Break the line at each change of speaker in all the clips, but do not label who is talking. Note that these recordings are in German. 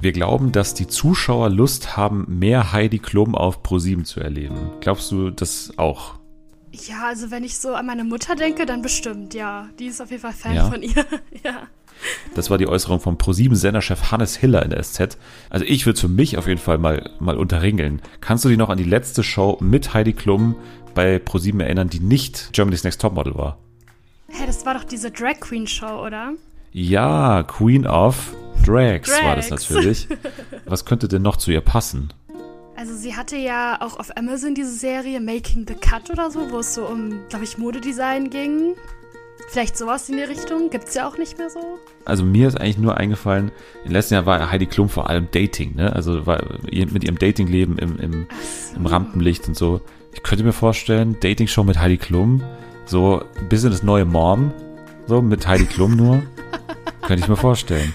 Wir glauben, dass die Zuschauer Lust haben, mehr Heidi Klum auf ProSieben zu erleben. Glaubst du das auch?
Ja, also wenn ich so an meine Mutter denke, dann bestimmt, ja. Die ist auf jeden Fall Fan
Ja.
von ihr. ja.
Das war die Äußerung vom ProSieben-Senderchef Hannes Hiller in der SZ. Also ich würde für mich auf jeden Fall mal, mal unterringeln. Kannst du dich noch an die letzte Show mit Heidi Klum bei ProSieben erinnern, die nicht Germany's Next Topmodel war?
Hä, das war doch diese Drag Queen Show, oder?
Ja, Queen of Drags, war das natürlich. Was könnte denn noch zu ihr passen?
Also sie hatte ja auch auf Amazon diese Serie Making the Cut oder so, wo es so um, glaube ich, Modedesign ging. Vielleicht sowas in die Richtung. Gibt's ja auch nicht mehr so.
Also mir ist eigentlich nur eingefallen, im letzten Jahr war Heidi Klum vor allem Dating, ne? Also mit ihrem Datingleben im, im, im Rampenlicht und so. Ich könnte mir vorstellen, Dating-Show mit Heidi Klum, so ein bisschen das neue Mom, so mit Heidi Klum nur. könnte ich mir vorstellen.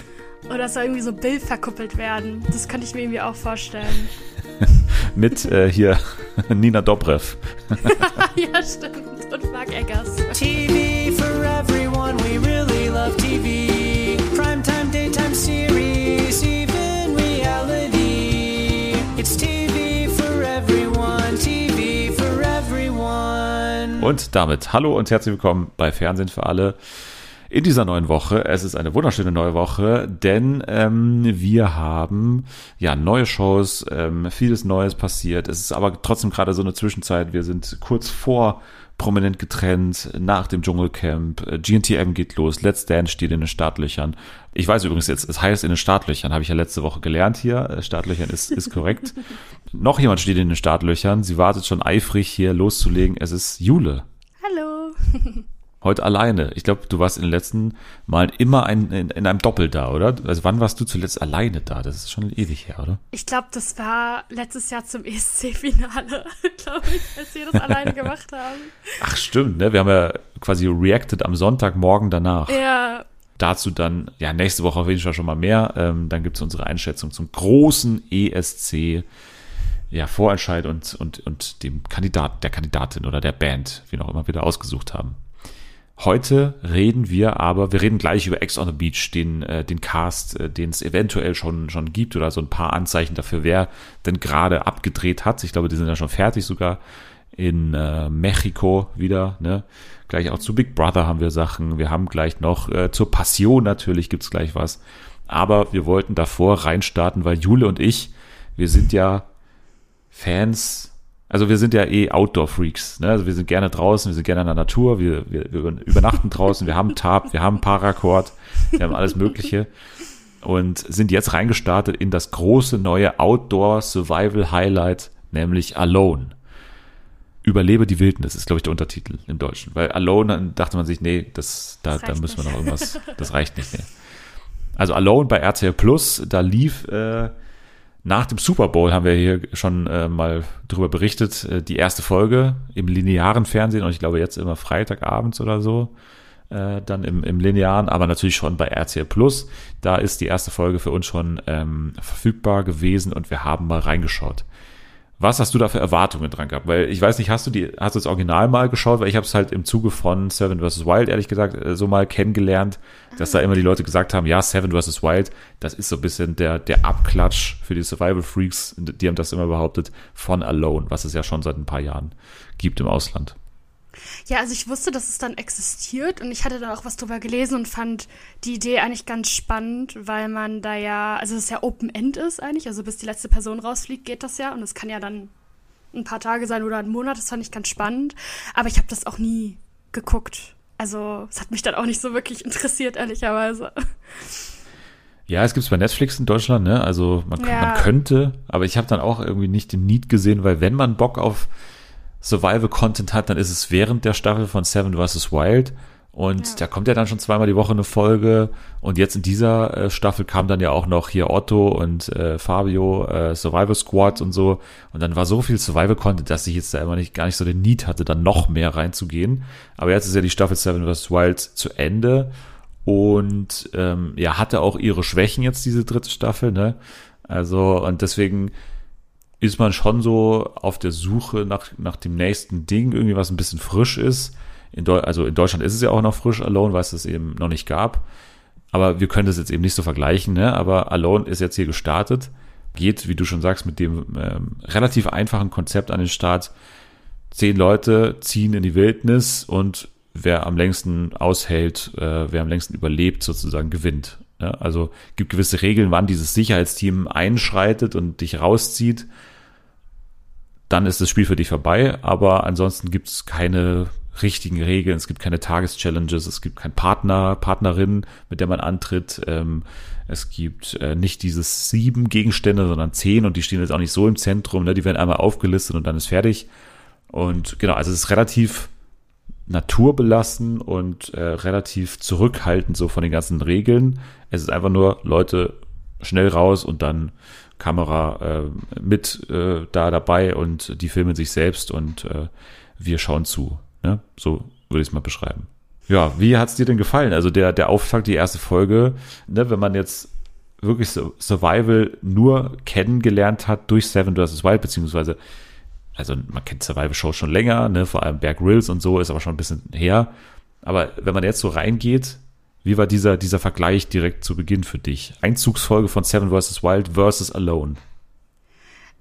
Oder es soll irgendwie so Bill verkuppelt werden. Das könnte ich mir irgendwie auch vorstellen.
Mit äh, hier Nina Dobrev.
ja, stimmt. Und Mark Eggers.
TV for everyone, we really love TV. Primetime, daytime series, even reality. It's TV for everyone, TV for everyone.
Und damit hallo und herzlich willkommen bei Fernsehen für alle. In dieser neuen Woche, es ist eine wunderschöne neue Woche, denn ähm, wir haben ja neue Shows, ähm, vieles Neues passiert. Es ist aber trotzdem gerade so eine Zwischenzeit. Wir sind kurz vor prominent getrennt, nach dem Dschungelcamp. GNTM geht los, Let's Dance steht in den Startlöchern. Ich weiß übrigens jetzt, es heißt in den Startlöchern, habe ich ja letzte Woche gelernt hier. Äh, Startlöchern ist, ist korrekt. Noch jemand steht in den Startlöchern. Sie wartet schon eifrig hier loszulegen. Es ist Jule.
Hallo.
Heute alleine. Ich glaube, du warst in den letzten Malen immer ein, in, in einem Doppel da, oder? Also wann warst du zuletzt alleine da? Das ist schon ewig her, oder?
Ich glaube, das war letztes Jahr zum ESC-Finale, glaube ich, als wir das alleine gemacht haben.
Ach stimmt, ne? Wir haben ja quasi reacted am Sonntagmorgen danach.
Ja,
Dazu dann, ja, nächste Woche auf jeden Fall schon mal mehr. Ähm, dann gibt's unsere Einschätzung zum großen ESC. Ja, Vorentscheid und, und, und dem Kandidat, der Kandidatin oder der Band, wie noch immer wir da ausgesucht haben. Heute reden wir aber, wir reden gleich über Ex on the Beach, den, äh, den Cast, äh, den es eventuell schon, schon gibt oder so ein paar Anzeichen dafür, wer denn gerade abgedreht hat. Ich glaube, die sind ja schon fertig sogar in äh, Mexiko wieder. Ne? Gleich auch zu Big Brother haben wir Sachen. Wir haben gleich noch äh, zur Passion natürlich gibt's gleich was. Aber wir wollten davor reinstarten, weil Jule und ich, wir sind ja Fans, also wir sind ja eh Outdoor-Freaks, ne? Also wir sind gerne draußen, wir sind gerne in der Natur, wir, wir, wir übernachten draußen, wir haben Tab, wir haben Paracord, wir haben alles Mögliche und sind jetzt reingestartet in das große neue Outdoor-Survival-Highlight, nämlich Alone. Überlebe die Wildnis ist, glaube ich, der Untertitel im Deutschen. Weil Alone, dann dachte man sich, nee, das, da,
Das
da müssen wir noch irgendwas, das reicht nicht mehr. Also Alone bei RTL Plus, da lief äh, nach dem Super Bowl, haben wir hier schon äh, mal drüber berichtet, äh, die erste Folge im linearen Fernsehen und ich glaube jetzt immer Freitagabends oder so, äh, dann im, im linearen, aber natürlich schon bei RTL Plus. Da ist die erste Folge für uns schon ähm, verfügbar gewesen und wir haben mal reingeschaut. Was hast du da für Erwartungen dran gehabt? Weil ich weiß nicht, hast du die, hast du das Original mal geschaut? Weil ich habe es halt im Zuge von Seven vs. Wild, ehrlich gesagt, äh, so mal kennengelernt, dass da immer die Leute gesagt haben, ja, Seven vs. Wild, das ist so ein bisschen der, der Abklatsch für die Survival Freaks, die haben das immer behauptet, von Alone, was es ja schon seit ein paar Jahren gibt im Ausland.
Ja, also ich wusste, dass es dann existiert und ich hatte da auch was drüber gelesen und fand die Idee eigentlich ganz spannend, weil man da ja, also es ist ja Open End ist eigentlich, also bis die letzte Person rausfliegt, geht das ja und es kann ja dann ein paar Tage sein oder ein Monat, das fand ich ganz spannend, aber ich habe das auch nie geguckt. Also es hat mich dann auch nicht so wirklich interessiert, ehrlicherweise.
Ja, es gibt's bei Netflix in Deutschland, ne? Also man, kann-
Ja.
man könnte, aber ich habe dann auch irgendwie nicht den Need gesehen, weil wenn man Bock auf Survival-Content hat, dann ist es während der Staffel von Seven vs. Wild. Und
Ja.
da kommt ja dann schon zweimal die Woche eine Folge. Und jetzt in dieser äh, Staffel kam dann ja auch noch hier Otto und äh, Fabio, äh, Survival Squad und so. Und dann war so viel Survival-Content, dass ich jetzt da immer nicht gar nicht so den Need hatte, dann noch mehr reinzugehen. Aber jetzt ist ja die Staffel Seven vs. Wild zu Ende. Und ähm, ja, hatte auch ihre Schwächen jetzt, diese dritte Staffel, ne? Also, und deswegen ist man schon so auf der Suche nach, nach dem nächsten Ding, irgendwie was ein bisschen frisch ist. In also in Deutschland ist es ja auch noch frisch Alone, weil es es eben noch nicht gab. Aber wir können das jetzt eben nicht so vergleichen, ne? Aber Alone ist jetzt hier gestartet, geht, wie du schon sagst, mit dem ähm, relativ einfachen Konzept an den Start. Zehn Leute ziehen in die Wildnis und wer am längsten aushält, äh, wer am längsten überlebt, sozusagen gewinnt. Ja, also gibt gewisse Regeln, wann dieses Sicherheitsteam einschreitet und dich rauszieht. Dann ist das Spiel für dich vorbei, aber ansonsten gibt es keine richtigen Regeln, es gibt keine Tageschallenges, es gibt keinen Partner, Partnerin, mit der man antritt. Ähm, es gibt äh, nicht dieses sieben Gegenstände, sondern zehn und die stehen jetzt auch nicht so im Zentrum. Ne? Die werden einmal aufgelistet und dann ist fertig. Und genau, also es ist relativ naturbelassen und äh, relativ zurückhaltend so von den ganzen Regeln. Es ist einfach nur Leute schnell raus und dann Kamera äh, mit äh, da dabei und die filmen sich selbst und äh, wir schauen zu. Ne? So würde ich es mal beschreiben. Ja, wie hat's dir denn gefallen? Also der, der Auftakt, die erste Folge, ne, wenn man jetzt wirklich Survival nur kennengelernt hat durch Seven vs. Wild, beziehungsweise also man kennt Survival Shows schon länger, ne, vor allem Bear Grylls und so, ist aber schon ein bisschen her. Aber wenn man jetzt so reingeht, wie war dieser, dieser Vergleich direkt zu Beginn für dich? Einzugsfolge von Seven vs. Wild versus Alone.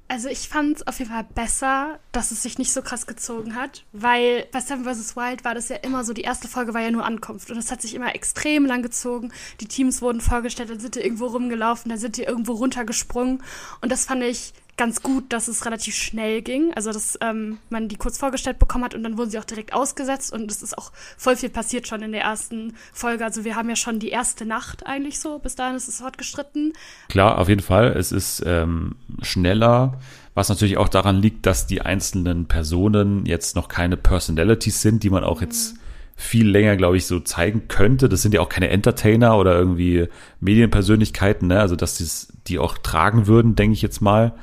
Also ich fand es auf jeden Fall besser, dass es sich nicht so krass gezogen hat, weil bei Seven vs. Wild war das ja immer so, die erste Folge war ja nur Ankunft und es hat sich immer extrem lang gezogen. Die Teams wurden vorgestellt, dann sind die irgendwo rumgelaufen, dann sind die irgendwo runtergesprungen und das fand ich ganz gut, dass es relativ schnell ging. Also, dass ähm, man die kurz vorgestellt bekommen hat und dann wurden sie auch direkt ausgesetzt und es ist auch voll viel passiert schon in der ersten Folge. Also, wir haben ja schon die erste Nacht eigentlich so. Bis dahin ist es fortgestritten.
Klar, auf jeden Fall. Es ist ähm, schneller. Was natürlich auch daran liegt, dass die einzelnen Personen jetzt noch keine Personalities sind, die man auch mhm. jetzt viel länger, glaube ich, so zeigen könnte. Das sind ja auch keine Entertainer oder irgendwie Medienpersönlichkeiten, ne? Also, dass die, die auch tragen würden, denke ich jetzt mal.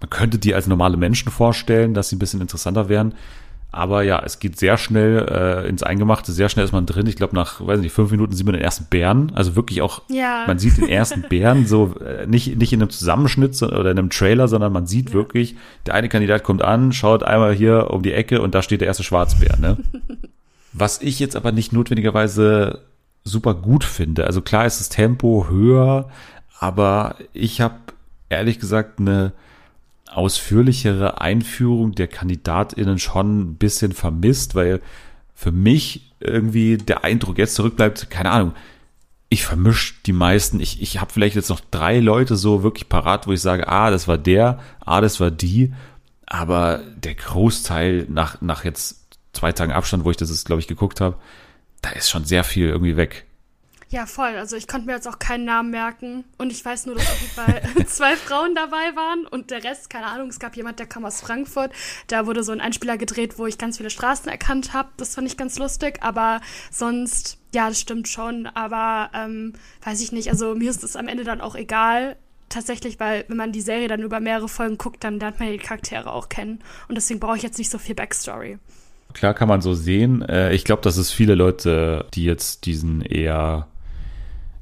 Man könnte die als normale Menschen vorstellen, dass sie ein bisschen interessanter wären. Aber ja, es geht sehr schnell äh, ins Eingemachte, sehr schnell ist man drin. Ich glaube, nach, weiß nicht, fünf Minuten sieht man den ersten Bären. Also wirklich auch,
ja.
man sieht den ersten Bären so äh, nicht, nicht in einem Zusammenschnitt oder in einem Trailer, sondern man sieht ja. wirklich, der eine Kandidat kommt an, schaut einmal hier um die Ecke und da steht der erste Schwarzbär. Ne? Was ich jetzt aber nicht notwendigerweise super gut finde. Also klar ist das Tempo höher, aber ich habe ehrlich gesagt eine ausführlichere Einführung der KandidatInnen schon ein bisschen vermisst, weil für mich irgendwie der Eindruck jetzt zurückbleibt, keine Ahnung, ich vermische die meisten. Ich, ich habe vielleicht jetzt noch drei Leute so wirklich parat, wo ich sage, ah, das war der, ah, das war die. Aber der Großteil nach, nach jetzt zwei Tagen Abstand, wo ich das, glaube ich, geguckt habe, da ist schon sehr viel irgendwie weg.
Ja, voll. Also ich konnte mir jetzt auch keinen Namen merken. Und ich weiß nur, dass auf jeden Fall zwei Frauen dabei waren und der Rest, keine Ahnung, es gab jemand, der kam aus Frankfurt. Da wurde so ein Einspieler gedreht, wo ich ganz viele Straßen erkannt habe. Das fand ich ganz lustig. Aber sonst, ja, das stimmt schon. Aber ähm, weiß ich nicht. Also mir ist es am Ende dann auch egal. Tatsächlich, weil wenn man die Serie dann über mehrere Folgen guckt, dann lernt man die Charaktere auch kennen. Und deswegen brauche ich jetzt nicht so viel Backstory.
Klar kann man so sehen. Äh, ich glaube, dass es viele Leute, die jetzt diesen eher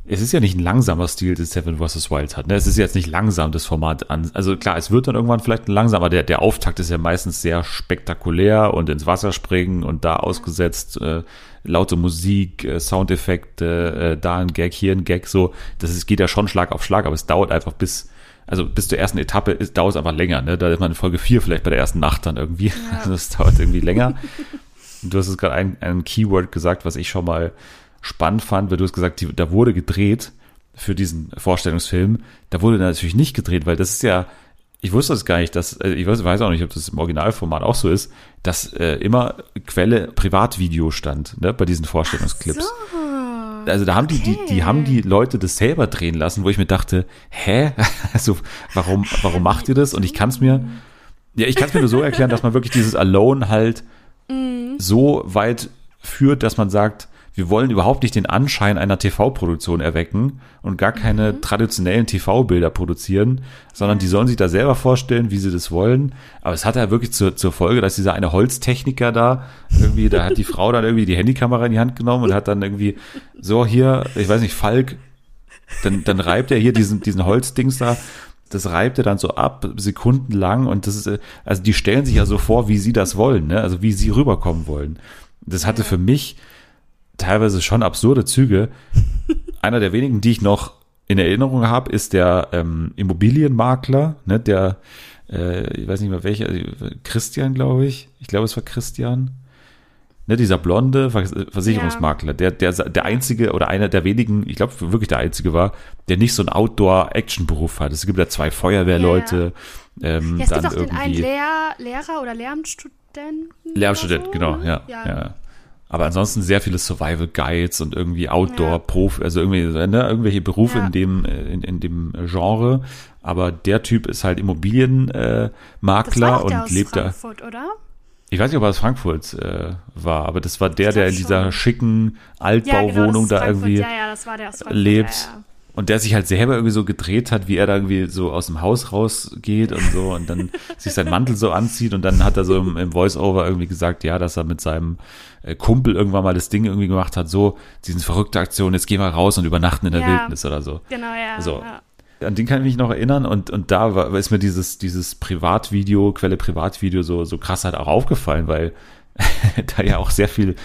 es ist ja nicht ein langsamer Stil, das Seven vs. Wild hat. Ne? Es ist jetzt nicht langsam, das Format an. Also klar, es wird dann irgendwann vielleicht langsam, aber der, der Auftakt ist ja meistens sehr spektakulär und ins Wasser springen und da ausgesetzt, äh, laute Musik, äh, Soundeffekte, äh, da ein Gag, hier ein Gag, so. Das ist, geht ja schon Schlag auf Schlag, aber es dauert einfach bis, also bis zur ersten Etappe ist, dauert es einfach länger. Ne? Da ist man in Folge 4 vielleicht bei der ersten Nacht dann irgendwie. Ja. Also das dauert irgendwie länger. du hast es gerade ein, ein Keyword gesagt, was ich schon mal spannend fand, weil du hast gesagt, die, da wurde gedreht für diesen Vorstellungsfilm. Da wurde natürlich nicht gedreht, weil das ist ja, ich wusste das gar nicht, dass, äh, ich weiß, weiß auch nicht, ob das im Originalformat auch so ist, dass äh, immer Quelle Privatvideo stand, ne, bei diesen Vorstellungsclips. So. Also da haben okay. die, die, die haben die Leute das selber drehen lassen, wo ich mir dachte, hä? Also warum, warum macht ihr das? Und ich kann es mir, ja, ich kann es mir nur so erklären, dass man wirklich dieses Alone halt mm. so weit führt, dass man sagt, wir wollen überhaupt nicht den Anschein einer TV-Produktion erwecken und gar keine mhm. traditionellen TV-Bilder produzieren, sondern die sollen sich da selber vorstellen, wie sie das wollen. Aber es hat ja wirklich zur, zur Folge, dass dieser eine Holztechniker da irgendwie, da hat die Frau dann irgendwie die Handykamera in die Hand genommen und hat dann irgendwie so hier, ich weiß nicht, Falk, dann, dann reibt er hier diesen, diesen Holzdings da das reibt er dann so ab, sekundenlang und das ist, also die stellen sich ja so vor, wie sie das wollen, ne? also wie sie rüberkommen wollen. Das hatte für mich teilweise schon absurde Züge. einer der wenigen, die ich noch in Erinnerung habe, ist der ähm, Immobilienmakler, ne, der, äh, ich weiß nicht mehr welcher, Christian, glaube ich. Ich glaube, es war Christian. Ne, dieser blonde Vers Versicherungsmakler, der, der, der einzige oder einer der wenigen, ich glaube wirklich der einzige war, der nicht so einen Outdoor-Action-Beruf hat. Es gibt ja zwei Feuerwehrleute, ähm,
Ja, es
dann
gibt auch den einen
irgendwie.
Lehr Lehrer oder Lehramtsstudenten.
Lehramtsstudent,
so,
genau,
ne?
ja, ja. Aber ansonsten sehr viele Survival Guides und irgendwie Outdoor-Prof, also irgendwie, ne, irgendwelche Berufe
Ja.
in dem, äh, in, in dem Genre. Aber der Typ ist halt Immobilienmakler äh, und lebt da.
Frankfurt, oder?
Ich weiß nicht, ob er aus Frankfurt äh, war, aber das war der, der in dieser
schon.
schicken
Ja, genau,
Altbauwohnung da irgendwie
Ja,
lebt. Und der sich halt selber irgendwie so gedreht hat, wie er da irgendwie so aus dem Haus rausgeht und so und dann sich sein Mantel so anzieht und dann hat er so im, im Voice-Over irgendwie gesagt, ja, dass er mit seinem äh, Kumpel irgendwann mal das Ding irgendwie gemacht hat, so, diese verrückte Aktion, jetzt gehen wir raus und übernachten in der
Ja.
Wildnis oder so.
Genau, ja.
So.
ja.
An den kann ich mich noch erinnern und, und da war, ist mir dieses, dieses Privatvideo, Quelle Privatvideo so, so krass halt auch aufgefallen, weil da ja auch sehr viel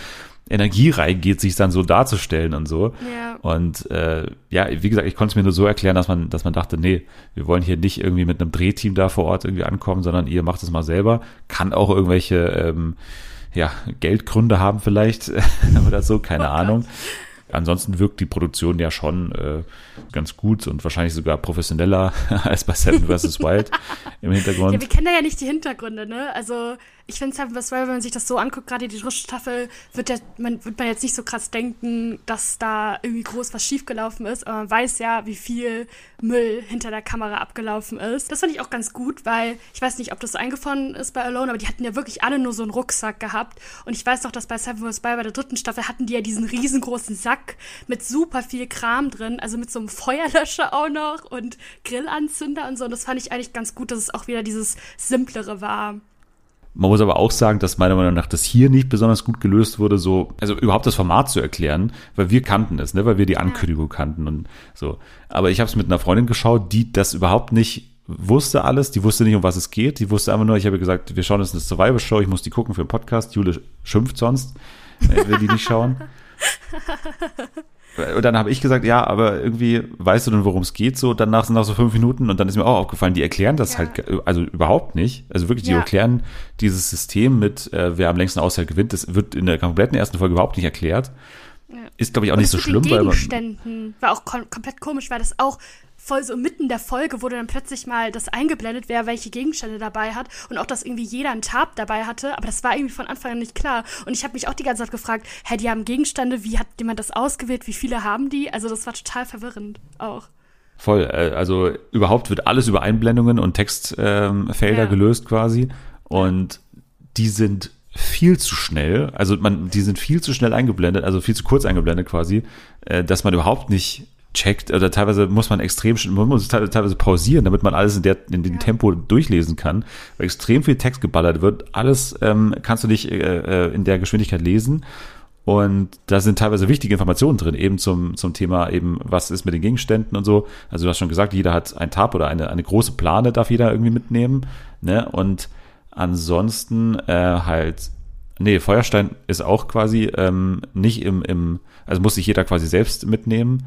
Energie reingeht, sich dann so darzustellen und so.
Ja.
Und äh, ja, wie gesagt, ich konnte es mir nur so erklären, dass man, dass man dachte, nee, wir wollen hier nicht irgendwie mit einem Drehteam da vor Ort irgendwie ankommen, sondern ihr macht es mal selber. Kann auch irgendwelche ähm, ja, Geldgründe haben vielleicht oder so, keine
Oh
Ahnung. Ansonsten wirkt die Produktion ja schon äh, ganz gut und wahrscheinlich sogar professioneller als bei Seven vs. Wild im Hintergrund.
Ja, wir kennen da ja nicht die Hintergründe, ne? Also, ich finde Seven vs. Wild, wenn man sich das so anguckt, gerade die dritte Staffel, wird, der, man, wird man jetzt nicht so krass denken, dass da irgendwie groß was schiefgelaufen ist. Aber man weiß ja, wie viel Müll hinter der Kamera abgelaufen ist. Das fand ich auch ganz gut, weil ich weiß nicht, ob das so eingefahren ist bei Alone, aber die hatten ja wirklich alle nur so einen Rucksack gehabt. Und ich weiß noch, dass bei Seven vs. Wild, bei der dritten Staffel, hatten die ja diesen riesengroßen Sack mit super viel Kram drin, also mit so einem Feuerlöscher auch noch und Grillanzünder und so. Und das fand ich eigentlich ganz gut, dass es auch wieder dieses Simplere war.
Man muss aber auch sagen, dass meiner Meinung nach das hier nicht besonders gut gelöst wurde, so, also überhaupt das Format zu erklären, weil wir kannten es, ne, weil wir die Ankündigung kannten und so. Aber ich habe es mit einer Freundin geschaut, die das überhaupt nicht wusste alles, die wusste nicht, um was es geht, die wusste einfach nur, ich habe gesagt, wir schauen jetzt eine Survival-Show, ich muss die gucken für den Podcast, Jule schimpft sonst, äh, will die nicht schauen. Und dann habe ich gesagt, ja, aber irgendwie weißt du denn, worum es geht, so danach sind nach so fünf Minuten und dann ist mir auch aufgefallen, die erklären das
Ja.
halt, also überhaupt nicht. Also wirklich, die
Ja.
erklären dieses System mit, äh, wer am längsten aushält, gewinnt. Das wird in der kompletten ersten Folge überhaupt nicht erklärt. Ist, glaube ich, auch
Und
nicht so schlimm,
mit den
weil man,
Gegenständen war auch kom komplett komisch, weil das auch voll so mitten der Folge wurde dann plötzlich mal das eingeblendet, wer welche Gegenstände dabei hat und auch, dass irgendwie jeder einen Tab dabei hatte, aber das war irgendwie von Anfang an nicht klar. Und ich habe mich auch die ganze Zeit gefragt, hä, die haben Gegenstände, wie hat jemand das ausgewählt, wie viele haben die? Also das war total verwirrend auch.
voll, äh, also überhaupt wird alles über Einblendungen und Textfelder ähm,
Ja.
gelöst quasi und die sind viel zu schnell, also man, die sind viel zu schnell eingeblendet, also viel zu kurz eingeblendet quasi, äh, dass man überhaupt nicht checkt oder teilweise muss man extrem schnell- man muss teil- teilweise pausieren, damit man alles in der in dem. Tempo durchlesen kann, weil extrem viel Text geballert wird. Alles ähm, kannst du nicht äh, äh, in der Geschwindigkeit lesen. Und da sind teilweise wichtige Informationen drin, eben zum, zum Thema eben, was ist mit den Gegenständen und so. Also du hast schon gesagt, jeder hat ein Tab oder eine, eine große Plane darf jeder irgendwie mitnehmen. Ne? Und ansonsten äh, halt, nee, Feuerstein ist auch quasi ähm, nicht im, im, also muss sich jeder quasi selbst mitnehmen.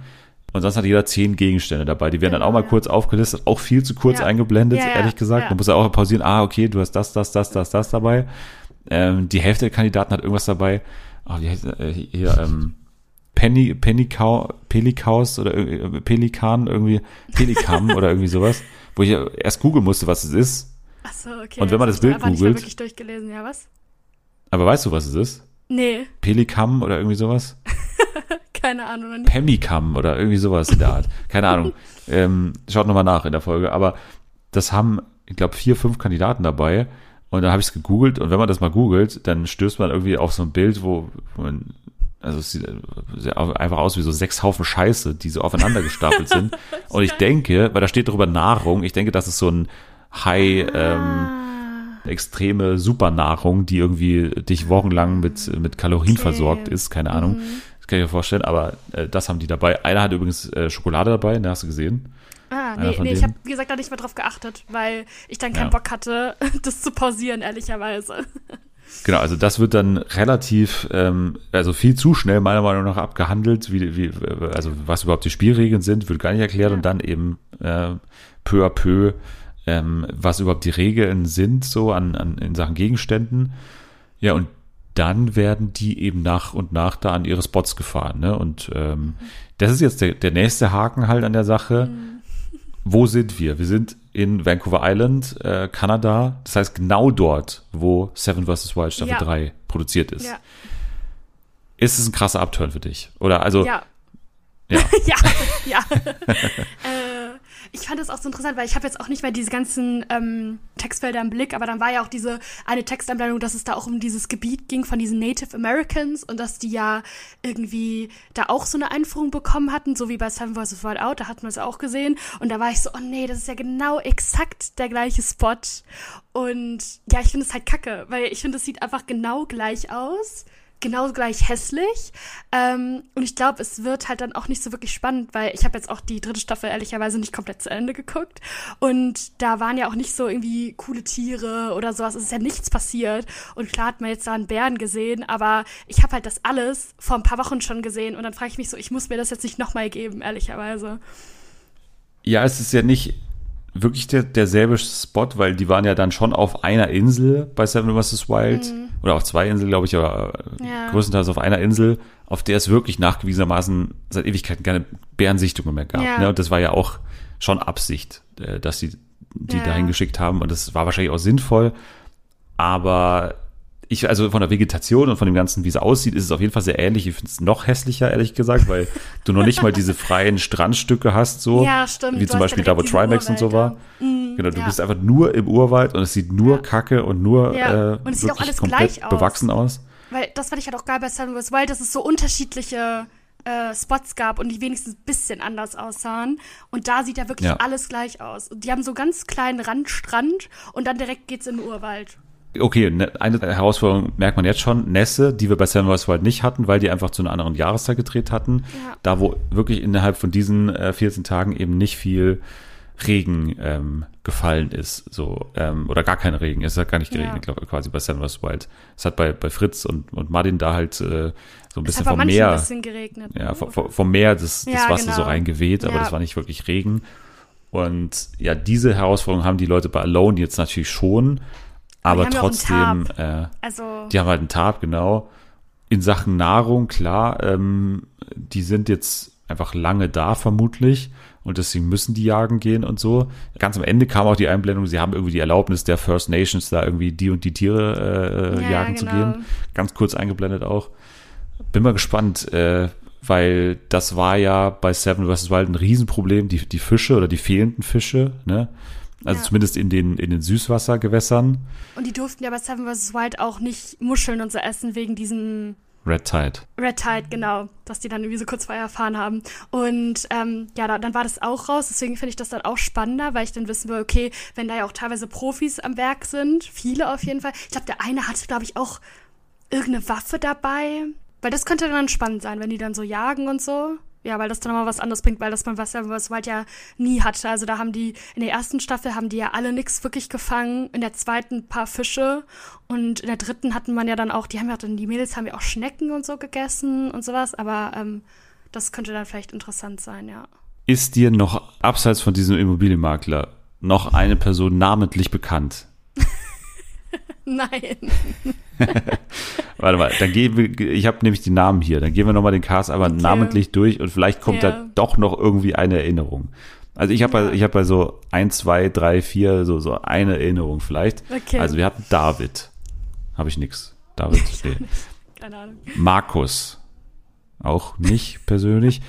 Und sonst hat jeder zehn Gegenstände dabei. Die werden dann auch mal kurz aufgelistet, auch viel zu kurz
Ja.
eingeblendet,
Ja, ja,
ehrlich gesagt. Man muss ja auch pausieren, ah, okay, du hast das, das, das, das, das dabei. Ähm, die Hälfte der Kandidaten hat irgendwas dabei. Oh, wie heißt äh, hier, ähm, Penny, Pennycow, Pelikaus oder äh, Pelikan, irgendwie, Pelikam oder irgendwie sowas, wo ich erst googeln musste, was es ist.
Achso, okay.
Und wenn man das
ich
Bild googelt-
wirklich durchgelesen, ja was?
Aber weißt du, was es ist?
Nee,
Pelikam oder irgendwie sowas?
keine Ahnung.
Pemikam oder irgendwie sowas in der Art. Keine Ahnung. Ähm, schaut nochmal nach in der Folge. Aber das haben, ich glaube, vier, fünf Kandidaten dabei. Und dann habe ich es gegoogelt. Und wenn man das mal googelt, dann stößt man irgendwie auf so ein Bild, wo, man, also es sieht einfach aus wie so sechs Haufen Scheiße, die so aufeinander gestapelt sind. Und ich denke, weil da steht drüber Nahrung, ich denke, das ist so ein High, ähm, extreme Supernahrung, die irgendwie dich wochenlang mit, mit Kalorien
Okay.
versorgt ist, keine Ahnung. Das kann ich mir vorstellen, aber äh, das haben die dabei. Einer hat übrigens äh, Schokolade dabei, ne, hast du gesehen?
Ah, nee, nee ich habe, wie gesagt, da nicht mehr drauf geachtet, weil ich dann keinen
Ja.
Bock hatte, das zu pausieren, ehrlicherweise.
Genau, also das wird dann relativ, ähm, also viel zu schnell meiner Meinung nach abgehandelt, wie, wie, also was überhaupt die Spielregeln sind, wird gar nicht erklärt
Ja.
und dann eben äh, peu à peu, ähm, was überhaupt die Regeln sind, so an, an in Sachen Gegenständen. Ja, und dann werden die eben nach und nach da an ihre Spots gefahren, ne? Und ähm, das ist jetzt der, der nächste Haken halt an der Sache. Wo sind wir? Wir sind in Vancouver Island, äh, Kanada. Das heißt genau dort, wo Seven vs. Wild Staffel
Ja.
3 produziert ist.
Ja.
Ist es ein krasser Upturn für dich? Oder also,
Ja.
ja.
ja, ja. äh, ich fand das auch so interessant, weil ich habe jetzt auch nicht mehr diese ganzen ähm, Textfelder im Blick, aber dann war ja auch diese eine Textanblendung, dass es da auch um dieses Gebiet ging von diesen Native Americans und dass die ja irgendwie da auch so eine Einführung bekommen hatten, so wie bei Seven vs. Wild Out, da hatten wir es auch gesehen. Und da war ich so, oh nee, das ist ja genau exakt der gleiche Spot. Und ja, ich finde es halt kacke, weil ich finde, es sieht einfach genau gleich aus genau gleich hässlich. Ähm, und ich glaube, es wird halt dann auch nicht so wirklich spannend, weil ich habe jetzt auch die dritte Staffel ehrlicherweise nicht komplett zu Ende geguckt. Und da waren ja auch nicht so irgendwie coole Tiere oder sowas. Es ist ja nichts passiert. Und klar hat man jetzt da einen Bären gesehen, aber ich habe halt das alles vor ein paar Wochen schon gesehen. Und dann frage ich mich so, ich muss mir das jetzt nicht nochmal geben, ehrlicherweise.
Ja, es ist ja nicht wirklich der, derselbe Spot, weil die waren ja dann schon auf einer Insel bei Seven vs. Wild. Oder auf zwei Inseln, glaube ich, aber äh,
Ja.
größtenteils auf einer Insel, auf der es wirklich nachgewiesenermaßen seit Ewigkeiten keine Bärensichtungen mehr gab.
Ja.
Ne? Und das war ja auch schon Absicht, äh, dass sie die
Ja.
dahin geschickt haben. Und das war wahrscheinlich auch sinnvoll. Aber ich, also von der Vegetation und von dem Ganzen, wie es aussieht, ist es auf jeden Fall sehr ähnlich. Ich finde es noch hässlicher, ehrlich gesagt, weil du noch nicht mal diese freien Strandstücke hast, so.
Ja, stimmt.
Wie zum Beispiel da, wo Trimax und so war.
Mhm,
Genau, du
ja.
bist einfach nur im Urwald und es sieht nur
Ja.
Kacke und nur
Ja.
äh,
Und es sieht auch alles
komplett
gleich aus.
bewachsen aus.
Weil das fand ich halt auch geil bei Seven vs. Wild, dass es so unterschiedliche äh, Spots gab und die wenigstens ein bisschen anders aussahen. Und da sieht ja wirklich alles gleich aus. Und die haben so ganz kleinen Randstrand und dann direkt geht's in den Urwald.
Okay, ne, eine Herausforderung merkt man jetzt schon. Nässe, die wir bei Seven vs. Wild nicht hatten, weil die einfach zu einer anderen Jahreszeit gedreht hatten.
Ja.
Da, wo wirklich innerhalb von diesen äh, 14 Tagen eben nicht viel Regen ähm, gefallen ist, so ähm, oder gar kein Regen. Es hat gar nicht geregnet,
Ja.
glaube ich, quasi bei Seven vs. Wild. Es hat bei, bei Fritz und, und Martin da halt äh, so ein bisschen vom Meer.
ein bisschen geregnet.
Ja,
ne?
vom, vom Meer das, das
Ja,
Wasser so
genau.
reingeweht, aber
Ja.
das war nicht wirklich Regen. Und ja, diese Herausforderung haben die Leute bei Alone jetzt natürlich schon, aber
ja
trotzdem, äh,
Also,
die haben halt einen Tarp, genau. In Sachen Nahrung, klar, ähm, die sind jetzt einfach lange da vermutlich und deswegen müssen die jagen gehen und so. Ganz am Ende kam auch die Einblendung, sie haben irgendwie die Erlaubnis der First Nations, da irgendwie die und die Tiere äh,
Ja,
jagen zu
genau.
gehen. Ganz kurz eingeblendet auch. Bin mal gespannt, äh, weil das war ja bei Seven vs. Wild ein Riesenproblem, die, die Fische oder die fehlenden Fische, ne? Also
Ja.
zumindest in den, in den Süßwassergewässern.
und die durften ja bei Seven vs. Wild auch nicht Muscheln und so essen wegen diesem
Red Tide.
Red Tide, genau, dass die dann irgendwie so kurz vorher erfahren haben. Und ähm, ja, da, dann war das auch raus. Deswegen finde ich das dann auch spannender, weil ich dann wissen will, okay, wenn da ja auch teilweise Profis am Werk sind, viele auf jeden Fall. Ich glaube, der eine hatte, glaube ich, auch irgendeine Waffe dabei. Weil das könnte dann spannend sein, wenn die dann so jagen und so. Ja, weil das dann nochmal was anderes bringt, weil das man was was Wild ja nie hatte. Also da haben die, in der ersten Staffel haben die ja alle nix wirklich gefangen, in der zweiten ein paar Fische und in der dritten hatten man ja dann auch, die haben ja dann, die Mädels haben ja auch Schnecken und so gegessen und sowas, aber ähm, das könnte dann vielleicht interessant sein, ja.
Ist dir noch abseits von diesem Immobilienmakler noch eine Person namentlich bekannt?
Nein.
Warte mal, dann gehen wir, ich habe nämlich die Namen hier, dann gehen wir nochmal den Cast aber
Okay.
namentlich durch und vielleicht kommt
Ja.
da doch noch irgendwie eine Erinnerung. Also ich habe bei, ich habe bei so ein, zwei, drei, vier, so, so eine Erinnerung vielleicht.
Okay.
Also wir hatten David. Habe ich nix. David, nee.
Keine Ahnung.
Markus. Auch nicht persönlich.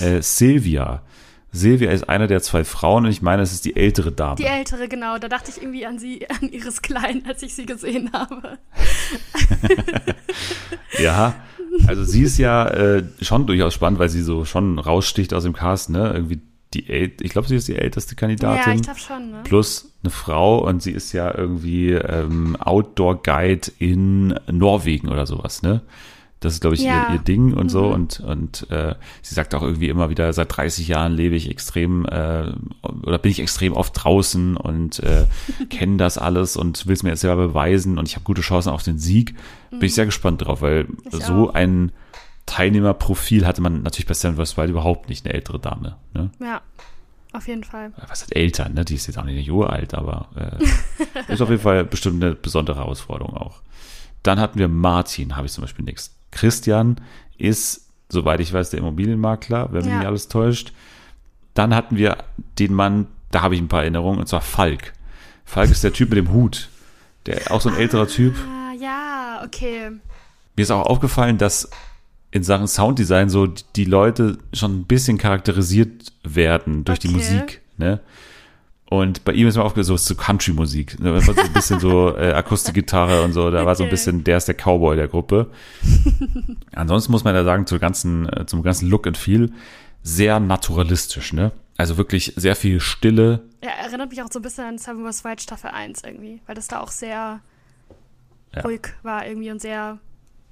Äh, Silvia. Silvia ist eine der zwei Frauen und ich meine, es ist die ältere Dame.
Die ältere, genau. Da dachte ich irgendwie an sie, an Iris Klein, als ich sie gesehen habe.
Ja, also sie ist ja äh, schon durchaus spannend, weil sie so schon raussticht aus dem Cast, ne? Irgendwie die äl ich glaube, sie ist die älteste Kandidatin.
Ja, ich glaube schon, ne?
Plus eine Frau und sie ist ja irgendwie ähm, Outdoor Guide in Norwegen oder sowas, ne? Das ist, glaube ich,
Ja.
ihr, ihr Ding und so.
Mhm.
Und, und äh, sie sagt auch irgendwie immer wieder, seit 30 Jahren lebe ich extrem äh, oder bin ich extrem oft draußen und äh, kenne das alles und will es mir jetzt selber beweisen und ich habe gute Chancen auf den Sieg. Bin ich sehr gespannt drauf, weil
Mhm. Ich
so
auch.
ein Teilnehmerprofil hatte man natürlich bei vs. Wild überhaupt nicht, eine ältere Dame. Ne?
Ja, auf jeden Fall.
was heißt älter, ne? Die ist jetzt auch nicht uralt, aber äh, ist auf jeden Fall bestimmt eine besondere Herausforderung auch. Dann hatten wir Martin, habe ich zum Beispiel nichts. Christian ist, soweit ich weiß, der Immobilienmakler, wenn mich
Ja.
nicht alles täuscht. Dann hatten wir den Mann, da habe ich ein paar Erinnerungen, und zwar Falk. Falk ist der Typ mit dem Hut. Der auch so ein älterer Typ.
Ah, ja, okay.
Mir ist auch aufgefallen, dass in Sachen Sounddesign so die Leute schon ein bisschen charakterisiert werden durch die
Okay.
Musik, ne? Und bei ihm ist mir aufgefallen, so, so Country-Musik. Ne? Das war so ein bisschen so äh, Akustikgitarre und so. Da war so ein bisschen, der ist der Cowboy der Gruppe. Ansonsten muss man ja sagen, zur ganzen, äh, zum ganzen Look and Feel sehr naturalistisch, ne? Also wirklich sehr viel Stille.
Ja, erinnert mich auch so ein bisschen an Seven vs. Wild Staffel 1 irgendwie, weil das da auch sehr
Ja.
ruhig war irgendwie und sehr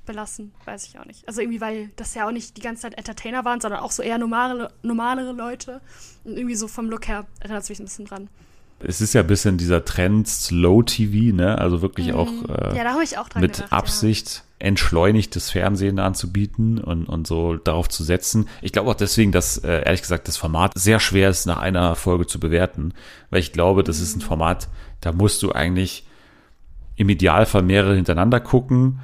belassen, weiß ich auch nicht. Also irgendwie, weil das ja auch nicht die ganze Zeit Entertainer waren, sondern auch so eher normale, normalere Leute. Und irgendwie so vom Look her erinnert es mich ein bisschen dran.
Es ist ja ein bisschen dieser Trend Slow TV, ne? Also wirklich auch äh,
ja, da habe ich auch
mit
gedacht.
Absicht entschleunigtes Fernsehen anzubieten und, und so darauf zu setzen. Ich glaube auch deswegen, dass äh, ehrlich gesagt das Format sehr schwer ist, nach einer Folge zu bewerten, weil ich glaube, das ist ein Format, da musst du eigentlich im Idealfall mehrere hintereinander gucken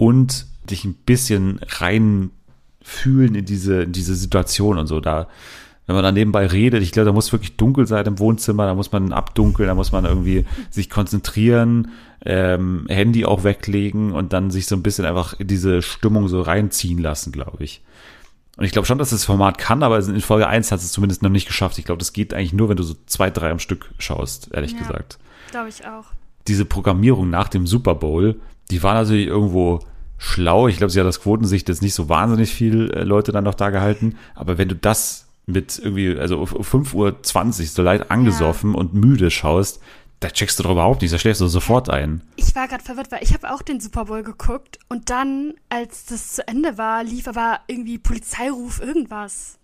und dich ein bisschen rein fühlen in diese, in diese Situation und so. Da, wenn man dann nebenbei redet, ich glaube, da muss wirklich dunkel sein im Wohnzimmer, da muss man abdunkeln, da muss man irgendwie sich konzentrieren, ähm, Handy auch weglegen und dann sich so ein bisschen einfach in diese Stimmung so reinziehen lassen, glaube ich. Und ich glaube schon, dass das Format kann, aber in Folge 1 hat es zumindest noch nicht geschafft. Ich glaube, das geht eigentlich nur, wenn du so zwei, drei am Stück schaust, ehrlich
Ja.
gesagt
Glaube ich auch.
diese Programmierung nach dem Super Bowl, die war natürlich irgendwo schlau. Ich glaube, sie hat das Quotensicht jetzt nicht so wahnsinnig viel äh, Leute dann noch da gehalten. Aber wenn du das mit irgendwie, also um 5.20 Uhr so leicht angesoffen und müde schaust, da checkst du doch überhaupt nicht, da schläfst du sofort ein.
Ich war gerade verwirrt, weil ich habe auch den Super Bowl geguckt und dann, als das zu Ende war, lief aber irgendwie Polizeiruf irgendwas.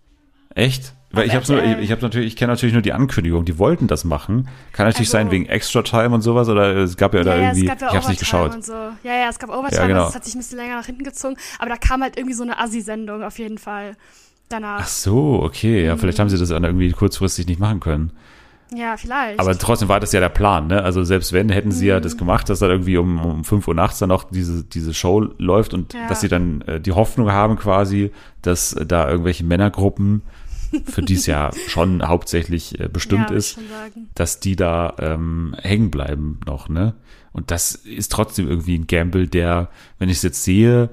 Echt? Weil ich habe nur, ich, ich habe natürlich, ich kenne natürlich nur die Ankündigung. Die wollten das machen. Kann natürlich
Also-
sein wegen Extra Time und sowas oder es gab ja, da
ja,
irgendwie.
es gab ja
ich habe nicht
Overtime
geschaut.
und so. Ja, ja, es gab Overtime,
Ja, genau.
also es hat sich ein bisschen länger nach hinten gezogen, aber da kam halt irgendwie so eine Assi-Sendung auf jeden Fall danach.
Ach so, okay.
Mhm.
Ja, vielleicht haben sie das dann irgendwie kurzfristig nicht machen können.
Ja, vielleicht.
Aber trotzdem war das ja der Plan, ne? Also selbst wenn, hätten sie
Mhm.
ja das gemacht, dass dann irgendwie um, um 5 Uhr nachts dann noch diese, diese Show läuft und
Ja.
dass sie dann äh, die Hoffnung haben quasi, dass äh, da irgendwelche Männergruppen, für die es ja schon hauptsächlich äh, bestimmt
ja,
ist, dass die da ähm, hängen bleiben noch, ne? Und das ist trotzdem irgendwie ein Gamble, der, wenn ich es jetzt sehe,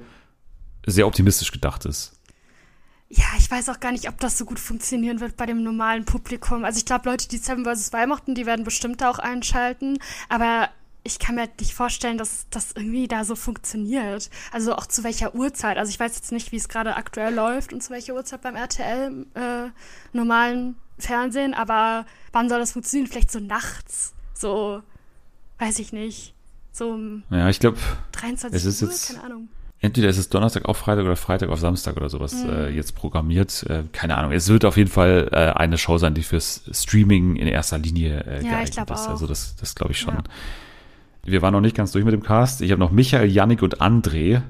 sehr optimistisch gedacht ist.
Ja, ich weiß auch gar nicht, ob das so gut funktionieren wird bei dem normalen Publikum. Also ich glaube, Leute, die Seven vs. Wild mochten, die werden bestimmt da auch einschalten. Aber ich kann mir halt nicht vorstellen, dass das irgendwie da so funktioniert. Also auch zu welcher Uhrzeit. Also ich weiß jetzt nicht, wie es gerade aktuell läuft und zu welcher Uhrzeit beim RTL äh, normalen Fernsehen. Aber wann soll das funktionieren? Vielleicht so nachts. So, weiß ich nicht. So um
Ja, ich glaube,
23
Es ist
Uhr,
jetzt-
keine Ahnung.
Entweder ist es Donnerstag auf Freitag oder Freitag auf Samstag oder sowas äh, jetzt programmiert. Äh, keine Ahnung. Es wird auf jeden Fall äh, eine Show sein, die fürs Streaming in erster Linie äh,
ich
geeignet ist. Also das, das glaube ich schon.
Ja.
Wir waren noch nicht ganz durch mit dem Cast. Ich habe noch Michael, Yannick und André.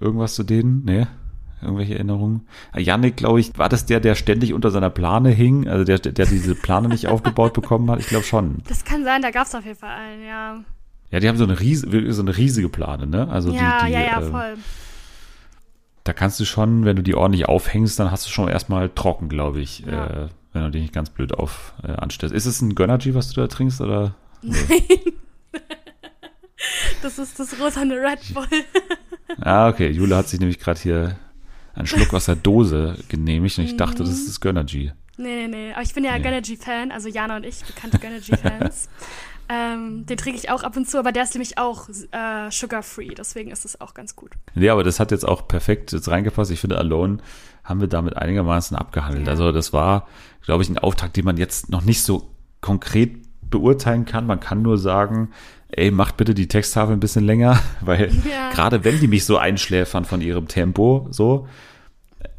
Irgendwas zu denen? Nee? Irgendwelche Erinnerungen? Ah, Yannick, glaube ich, war das der, der ständig unter seiner Plane hing? Also der, der diese Plane nicht aufgebaut bekommen hat? Ich glaube schon.
Das kann sein, da gab es auf jeden Fall einen, ja.
Ja, die haben so eine, ries so eine riesige Plane, ne? Also
ja,
die, die,
ja, ja,
äh,
voll.
da kannst du schon, wenn du die ordentlich aufhängst, dann hast du schon erstmal trocken, glaube ich,
Ja.
äh, wenn du dich nicht ganz blöd auf äh, anstellst. Ist es ein Gönnergy, was du da trinkst, oder?
Das ist das rosane Red Bull.
Ah, okay. Jule hat sich nämlich gerade hier einen Schluck aus der Dose genehmigt und ich dachte, das
Mhm.
ist das Gönnergy.
Nee, nee, nee. Aber ich bin ja
Nee.
Gönnergy-Fan, also Jana und ich, bekannte Gönnergy-Fans. ähm, den trinke ich auch ab und zu, aber der ist nämlich auch äh, sugar-free, deswegen ist es auch ganz gut.
Nee, aber das hat jetzt auch perfekt jetzt reingepasst. Ich finde, Alone haben wir damit einigermaßen abgehandelt.
Ja.
Also das war, glaube ich, ein Auftakt, den man jetzt noch nicht so konkret beurteilen kann. Man kann nur sagen, ey, macht bitte die Texttafel ein bisschen länger, weil
Ja.
gerade wenn die mich so einschläfern von ihrem Tempo, so,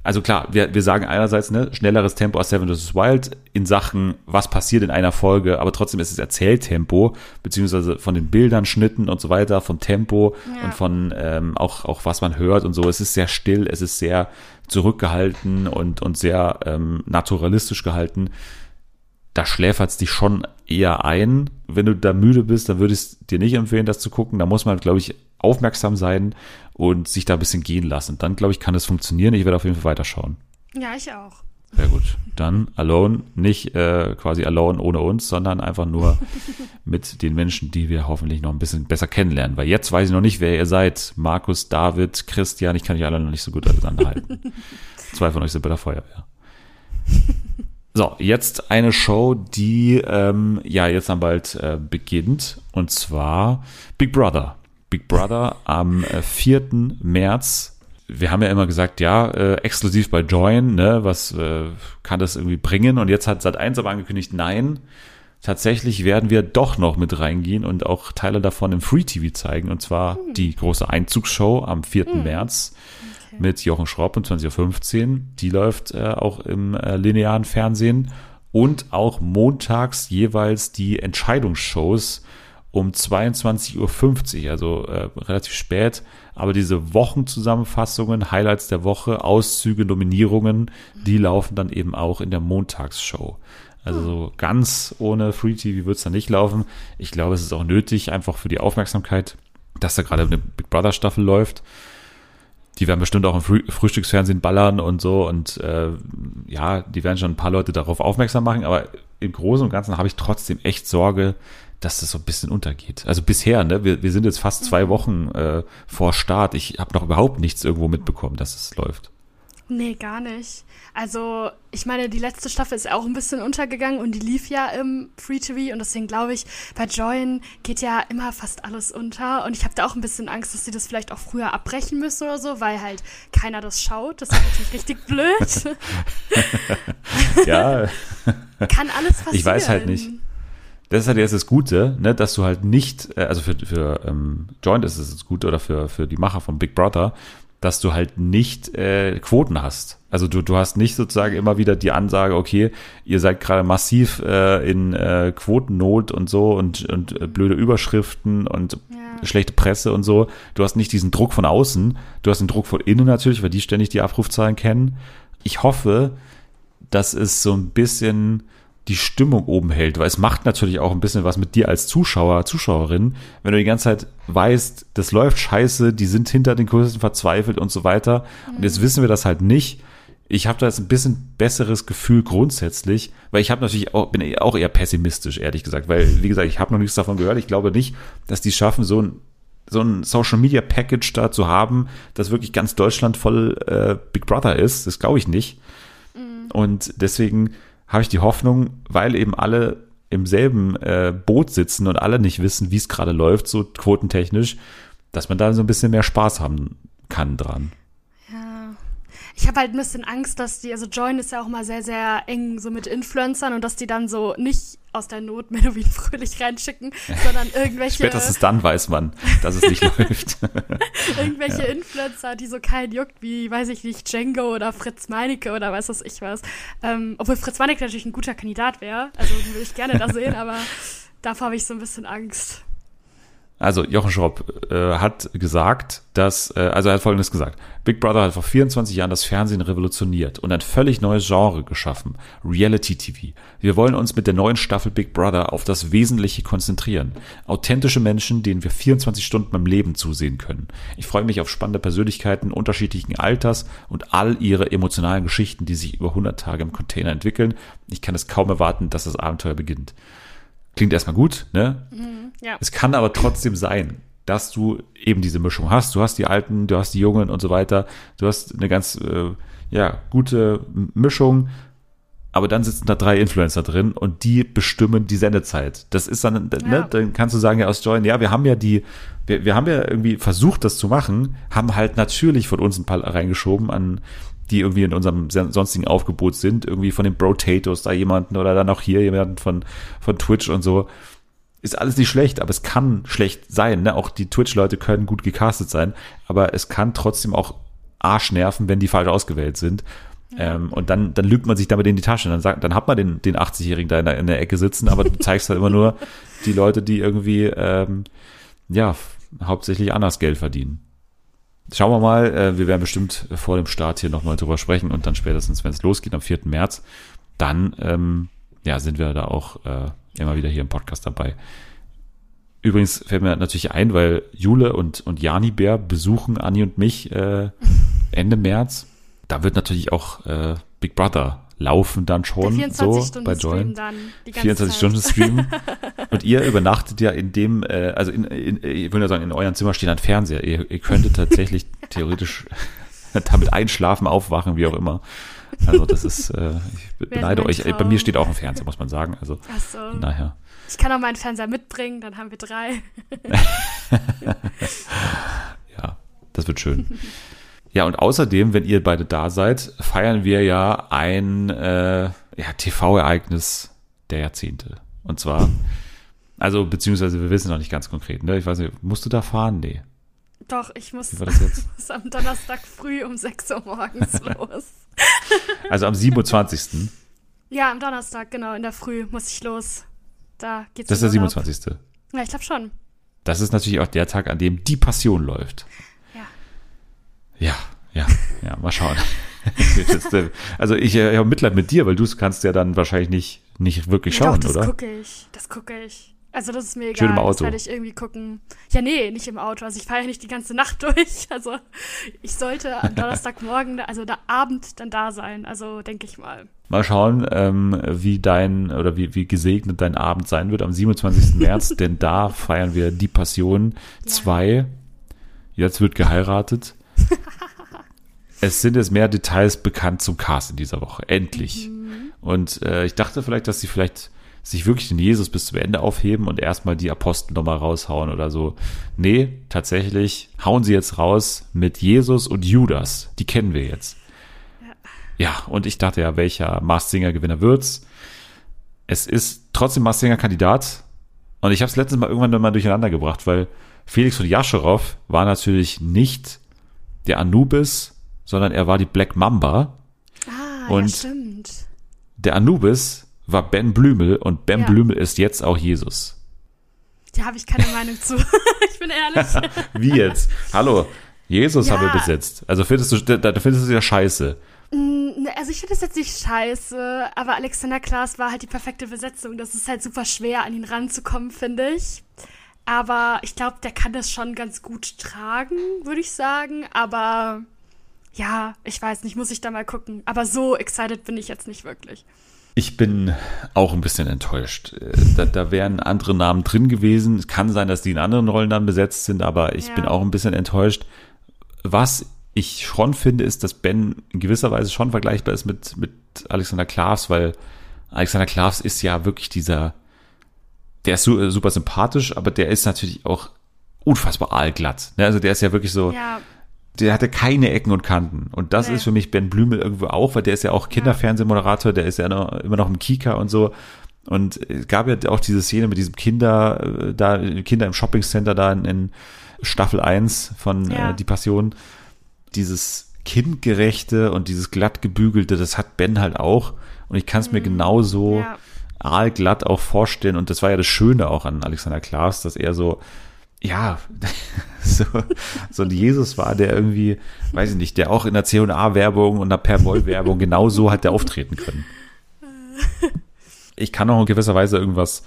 also klar, wir, wir sagen einerseits, ne, schnelleres Tempo als Seven vs. Wild in Sachen, was passiert in einer Folge, aber trotzdem ist es Erzähltempo, beziehungsweise von den Bildern, Schnitten und so weiter, vom Tempo
Ja.
und von ähm, auch, auch was man hört und so. Es ist sehr still, es ist sehr zurückgehalten und, und sehr ähm, naturalistisch gehalten. Da schläfert's dich schon eher ein. Wenn du da müde bist, dann würde ich es dir nicht empfehlen, das zu gucken. Da muss man, glaube ich, aufmerksam sein und sich da ein bisschen gehen lassen. Dann, glaube ich, kann es funktionieren. Ich werde auf jeden Fall weiterschauen.
Ja, ich auch.
Sehr gut. Dann Alone, nicht äh, quasi Alone ohne uns, sondern einfach nur mit den Menschen, die wir hoffentlich noch ein bisschen besser kennenlernen. Weil jetzt weiß ich noch nicht, wer ihr seid. Markus, David, Christian, ich kann dich alle noch nicht so gut auseinanderhalten. Zwei von euch sind bei der Feuerwehr. So, jetzt eine Show, die ähm, ja jetzt dann bald äh, beginnt. Und zwar Big Brother. Big Brother am äh, 4. März. Wir haben ja immer gesagt, ja, äh, exklusiv bei Join, ne, was äh, kann das irgendwie bringen? Und jetzt hat Sat1 aber angekündigt, nein, tatsächlich werden wir doch noch mit reingehen und auch Teile davon im Free TV zeigen. Und zwar die große Einzugsshow am 4. März mit Jochen Schropp um 20.15 Uhr. Die läuft äh, auch im äh, linearen Fernsehen und auch montags jeweils die Entscheidungsshows um 22.50 Uhr, also äh, relativ spät. Aber diese Wochenzusammenfassungen, Highlights der Woche, Auszüge, Nominierungen, die laufen dann eben auch in der Montagsshow. Also so ganz ohne Free TV wird es da nicht laufen. Ich glaube, es ist auch nötig, einfach für die Aufmerksamkeit, dass da gerade eine Big Brother Staffel läuft die werden bestimmt auch im Früh Frühstücksfernsehen ballern und so und äh, ja, die werden schon ein paar Leute darauf aufmerksam machen, aber im Großen und Ganzen habe ich trotzdem echt Sorge, dass das so ein bisschen untergeht. Also bisher, ne, wir, wir sind jetzt fast zwei Wochen äh, vor Start. Ich habe noch überhaupt nichts irgendwo mitbekommen, dass es läuft.
Nee, gar nicht. Also, ich meine, die letzte Staffel ist auch ein bisschen untergegangen und die lief ja im Free TV und deswegen glaube ich, bei Join geht ja immer fast alles unter und ich habe da auch ein bisschen Angst, dass sie das vielleicht auch früher abbrechen müssen oder so, weil halt keiner das schaut. Das ist natürlich richtig blöd.
Ja,
Kann alles passieren.
Ich weiß halt nicht. das ist halt jetzt das Gute, ne, dass du halt nicht, äh, also für, für ähm, Joint ist es das Gute oder für, für die Macher von Big Brother, dass du halt nicht äh, Quoten hast. Also du, du hast nicht sozusagen immer wieder die Ansage, okay, ihr seid gerade massiv äh, in äh, Quotennot und so und, und äh, blöde Überschriften und
Ja.
schlechte Presse und so. Du hast nicht diesen Druck von außen, du hast den Druck von innen natürlich, weil die ständig die Abrufzahlen kennen. Ich hoffe, dass es so ein bisschen die Stimmung oben hält, weil es macht natürlich auch ein bisschen was mit dir als Zuschauer, Zuschauerin, wenn du die ganze Zeit weißt, das läuft scheiße, die sind hinter den Kursen verzweifelt und so weiter. Und jetzt wissen wir das halt nicht. Ich habe da jetzt ein bisschen besseres Gefühl grundsätzlich, weil ich habe natürlich auch, bin auch eher pessimistisch, ehrlich gesagt, weil, wie gesagt, ich habe noch nichts davon gehört. Ich glaube nicht, dass die schaffen, so ein so ein Social Media Package da zu haben, das wirklich ganz Deutschland voll äh, Big Brother ist. Das glaube ich nicht. Und deswegen habe ich die Hoffnung, weil eben alle im selben äh, Boot sitzen und alle nicht wissen, wie es gerade läuft, so quotentechnisch, dass man da so ein bisschen mehr Spaß haben kann dran.
Ja. Ich habe halt ein bisschen Angst, dass die, also Join ist ja auch mal sehr, sehr eng so mit Influencern und dass die dann so nicht aus der Not Menowin fröhlich reinschicken, sondern irgendwelche,
Spätestens dann weiß man, dass es nicht läuft.
irgendwelche Influencer, die so keinen juckt, wie, weiß ich nicht, Django oder Fritz Meinecke oder weiß was ich was. Ähm, obwohl Fritz Meinecke natürlich ein guter Kandidat wäre, also den würde ich gerne da sehen, aber davor habe ich so ein bisschen Angst.
Also Jochen Schropp äh, hat gesagt, dass, äh, also er hat Folgendes gesagt. Big Brother hat vor 24 Jahren das Fernsehen revolutioniert und ein völlig neues Genre geschaffen. Reality TV. Wir wollen uns mit der neuen Staffel Big Brother auf das Wesentliche konzentrieren. Authentische Menschen, denen wir 24 Stunden beim Leben zusehen können. Ich freue mich auf spannende Persönlichkeiten unterschiedlichen Alters und all ihre emotionalen Geschichten, die sich über 100 Tage im Container entwickeln. Ich kann es kaum erwarten, dass das Abenteuer beginnt. Klingt erstmal gut, ne?
Ja.
Es kann aber trotzdem sein, dass du eben diese Mischung hast. Du hast die Alten, du hast die Jungen und so weiter. Du hast eine ganz äh, ja, gute Mischung. Aber dann sitzen da drei Influencer drin und die bestimmen die Sendezeit. Das ist dann,
Ja.
ne, dann kannst du sagen, ja, aus Join, ja, wir haben ja die, wir, wir haben ja irgendwie versucht, das zu machen, haben halt natürlich von uns ein paar reingeschoben an die irgendwie in unserem sonstigen Aufgebot sind, irgendwie von den Brotatoes da jemanden oder dann auch hier jemanden von, von Twitch und so. Ist alles nicht schlecht, aber es kann schlecht sein. Ne? Auch die Twitch-Leute können gut gecastet sein, aber es kann trotzdem auch Arsch nerven, wenn die falsch ausgewählt sind. Ähm, und dann, dann lügt man sich damit in die Tasche. Dann, sagt, dann hat man den, den 80-Jährigen da in der, in der Ecke sitzen, aber du zeigst halt immer nur die Leute, die irgendwie, ähm, ja, hauptsächlich anders Geld verdienen. Schauen wir mal, äh, wir werden bestimmt vor dem Start hier nochmal drüber sprechen und dann spätestens, wenn es losgeht, am 4. März, dann ähm, ja, sind wir da auch äh, immer wieder hier im Podcast dabei. Übrigens fällt mir natürlich ein, weil Jule und, und Jani Bär besuchen Anni und mich äh, Ende März. Da wird natürlich auch äh, Big Brother laufen dann schon so
24
bei Join.
Stream dann. Die ganze
24
Zeit.
Stunden Stream. Und ihr übernachtet ja in dem, äh, also in, in, ich würde ja sagen, in eurem Zimmer steht ein Fernseher. Ihr, ihr könntet tatsächlich theoretisch damit einschlafen, aufwachen, wie auch immer. Also das ist, äh, ich beneide euch. Bei
Traum.
mir steht auch ein Fernseher, muss man sagen. Also
Ach so.
daher.
Ich kann auch meinen Fernseher mitbringen, dann haben wir drei.
Ja, das wird schön. Ja, und außerdem, wenn ihr beide da seid, feiern wir ja ein äh, ja, TV-Ereignis der Jahrzehnte. Und zwar, also beziehungsweise wir wissen noch nicht ganz konkret. Ne? Ich weiß nicht, musst du da fahren? Nee.
Doch, ich muss, muss am Donnerstag früh um 6 Uhr morgens los.
Also am 27.
Ja, am Donnerstag, genau, in der Früh muss ich los. Da geht's
Das ist der
in Urlaub.
27.
Ja, ich glaube schon.
Das ist natürlich auch der Tag, an dem die Passion läuft.
Ja.
Ja, ja, ja, mal schauen. Das, also ich äh, habe Mitleid mit dir, weil du kannst ja dann wahrscheinlich nicht, nicht wirklich
Ja,
schauen,
Doch, das
oder?
gucke ich. Das gucke ich. Also das ist mir egal.
Schön im
Das
Auto.
werde ich irgendwie gucken. Ja, nee, nicht im Auto. Also ich fahre ja nicht die ganze Nacht durch. Also ich sollte am Donnerstagmorgen, also der Abend dann da sein. Also denke ich mal.
Mal schauen, ähm, wie dein oder wie, wie gesegnet dein Abend sein wird am 27. März, denn da feiern wir die Passion 2. Jetzt wird geheiratet. es sind jetzt mehr Details bekannt zum Cast in dieser Woche. Endlich. Und äh, ich dachte vielleicht, dass sie vielleicht sich wirklich den Jesus bis zum Ende aufheben und erstmal die Apostel nochmal raushauen oder so. Nee, tatsächlich hauen sie jetzt raus mit Jesus und Judas. Die kennen wir jetzt. Ja, und ich dachte ja, welcher Mars Singer Gewinner wird's? Es ist trotzdem Mars Singer Kandidat. Und ich habe es letztes Mal irgendwann mal durcheinander gebracht, weil Felix von Jascharow war natürlich nicht der Anubis, sondern er war die Black Mamba.
Ah,
Und-
ja, stimmt.
Der Anubis war Ben Blümel und Ben
Ja.
Blümel ist jetzt auch Jesus.
Da habe ich keine Meinung zu. ich bin ehrlich.
Wie jetzt? Hallo, Jesus
Ja.
haben wir besetzt. Also findest du, da, da findest du ja scheiße.
Ne, Also ich finde das jetzt nicht scheiße, aber Alexander Klaas war halt die perfekte Besetzung. Das ist halt super schwer, an ihn ranzukommen, finde ich. Aber ich glaube, der kann das schon ganz gut tragen, würde ich sagen. Aber ja, ich weiß nicht, muss ich da mal gucken. Aber so excited bin ich jetzt nicht wirklich.
Ich bin auch ein bisschen enttäuscht. Äh, Da, da wären andere Namen drin gewesen. Es kann sein, dass die in anderen Rollen dann besetzt sind, aber ich
Ja.
bin auch ein bisschen enttäuscht. Was ich schon finde, ist, dass Ben in gewisser Weise schon vergleichbar ist mit, mit Alexander Klaas, weil Alexander Klaas ist ja wirklich dieser, der ist su super sympathisch, aber der ist natürlich auch unfassbar aalglatt. Ne? Also der ist ja wirklich so,
Ja,
der hatte keine Ecken und Kanten. Und das
Nee.
ist für mich Ben Blümel irgendwo auch, weil der ist ja auch Kinderfernsehmoderator, der ist ja noch, immer noch im Kika und so. Und es gab ja auch diese Szene mit diesem Kinder, äh, da, Kinder im Shoppingcenter da in, in Staffel 1 von
Ja.
äh, Die Passion. Dieses kindgerechte und dieses glatt gebügelte, das hat Ben halt auch. Und ich kann es mir genauso
Mhm. ja.
Aalglatt auch vorstellen. Und das war ja das Schöne auch an Alexander Klaas, dass er so, ja, so, so ein Jesus war, der irgendwie, weiß ich nicht, der auch in der C&A-Werbung und der Perwoll-Werbung genau so hat der auftreten können. Ich kann auch in gewisser Weise irgendwas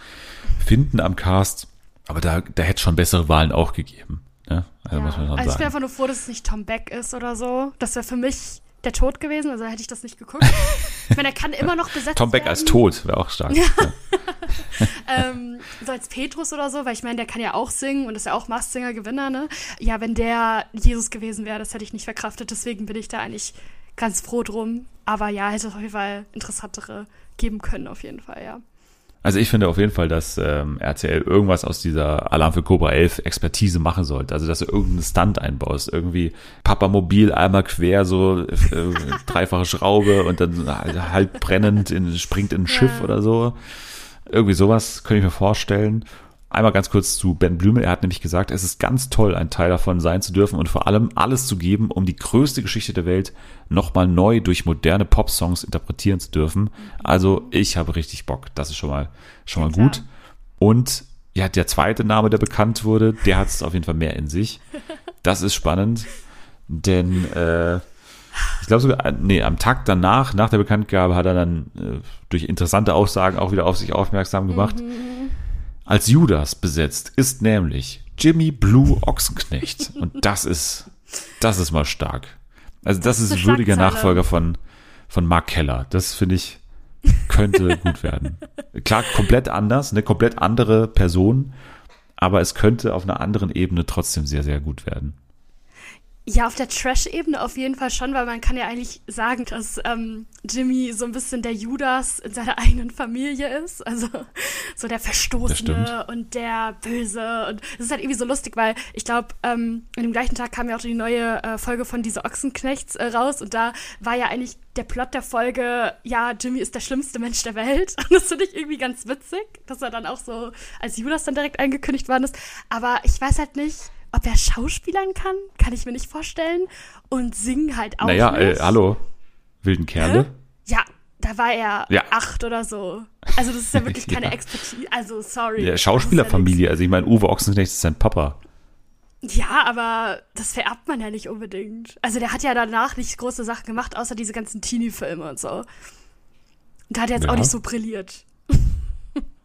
finden am Cast, aber da, da hätte es schon bessere Wahlen auch gegeben. Ne? Also
ja.
muss man schon
Also ich bin einfach nur froh, dass es nicht Tom Beck ist oder so. Das wäre für mich der Tod gewesen, also hätte ich das nicht geguckt. ich meine, er kann immer noch besetzt
Tom Beck
werden.
als Tod wäre auch stark. Ja.
ähm, so als Petrus oder so, weil ich meine, der kann ja auch singen und ist ja auch Masked Gewinner, ne? Ja, wenn der Jesus gewesen wäre, das hätte ich nicht verkraftet, deswegen bin ich da eigentlich ganz froh drum. Aber ja, hätte es auf jeden Fall interessantere geben können, auf jeden Fall, ja.
Also ich finde auf jeden Fall, dass ähm, RTL irgendwas aus dieser Alarm für Cobra 11 Expertise machen sollte. Also dass du irgendeinen Stunt einbaust. Irgendwie Papamobil einmal quer, so äh, dreifache Schraube und dann halt, halb brennend in, springt in ein Schiff
Ja.
oder so. Irgendwie sowas könnte ich mir vorstellen. Einmal ganz kurz zu Ben Blümel. Er hat nämlich gesagt, es ist ganz toll, ein Teil davon sein zu dürfen und vor allem alles zu geben, um die größte Geschichte der Welt nochmal neu durch moderne Pop-Songs interpretieren zu dürfen. Also ich habe richtig Bock. Das ist schon mal, schon mal
Ja,
gut. Und ja, der zweite Name, der bekannt wurde, der hat es auf jeden Fall mehr in sich. Das ist spannend, denn äh, ich glaube sogar, äh, nee, am Tag danach, nach der Bekanntgabe, hat er dann äh, durch interessante Aussagen auch wieder auf sich aufmerksam gemacht. Als Judas besetzt ist nämlich Jimmy Blue Ochsenknecht. Und das ist, das ist mal stark. Also das, ist
ist
würdiger. Nachfolger von, von Mark Keller. Das finde ich, könnte gut werden. Klar, komplett anders, eine komplett andere Person, aber es könnte auf einer anderen Ebene trotzdem sehr, sehr gut werden.
Ja, auf der Trash-Ebene auf jeden Fall schon, weil man kann ja eigentlich sagen, dass ähm, Jimmy so ein bisschen der Judas in seiner eigenen Familie ist. Also so der Verstoßene und der Böse. Und es ist halt irgendwie so lustig, weil ich glaube, ähm, an dem gleichen Tag kam ja auch die neue äh, Folge von diese Ochsenknechts äh, raus und da war ja eigentlich der Plot der Folge, ja, Jimmy ist der schlimmste Mensch der Welt. Und das finde ich irgendwie ganz witzig, dass er dann auch so als Judas dann direkt angekündigt worden ist. Aber ich weiß halt nicht, ob er Schauspielern kann, kann ich mir nicht vorstellen. Und singen halt auch
naja, äh,
nicht.
hallo, wilden Kerle.
Ja, da war er
Ja.
acht oder so. Also das ist ja wirklich keine
Ja.
Expertise. Also sorry. Das
Schauspielerfamilie, also ich meine, Uwe Ochsenknecht ist sein Papa.
Ja, ja, aber das vererbt man ja nicht unbedingt. Also der hat ja danach nicht große Sachen gemacht, außer diese ganzen Teenie-Filme und so. Und da hat er jetzt
Ja.
auch nicht so brilliert.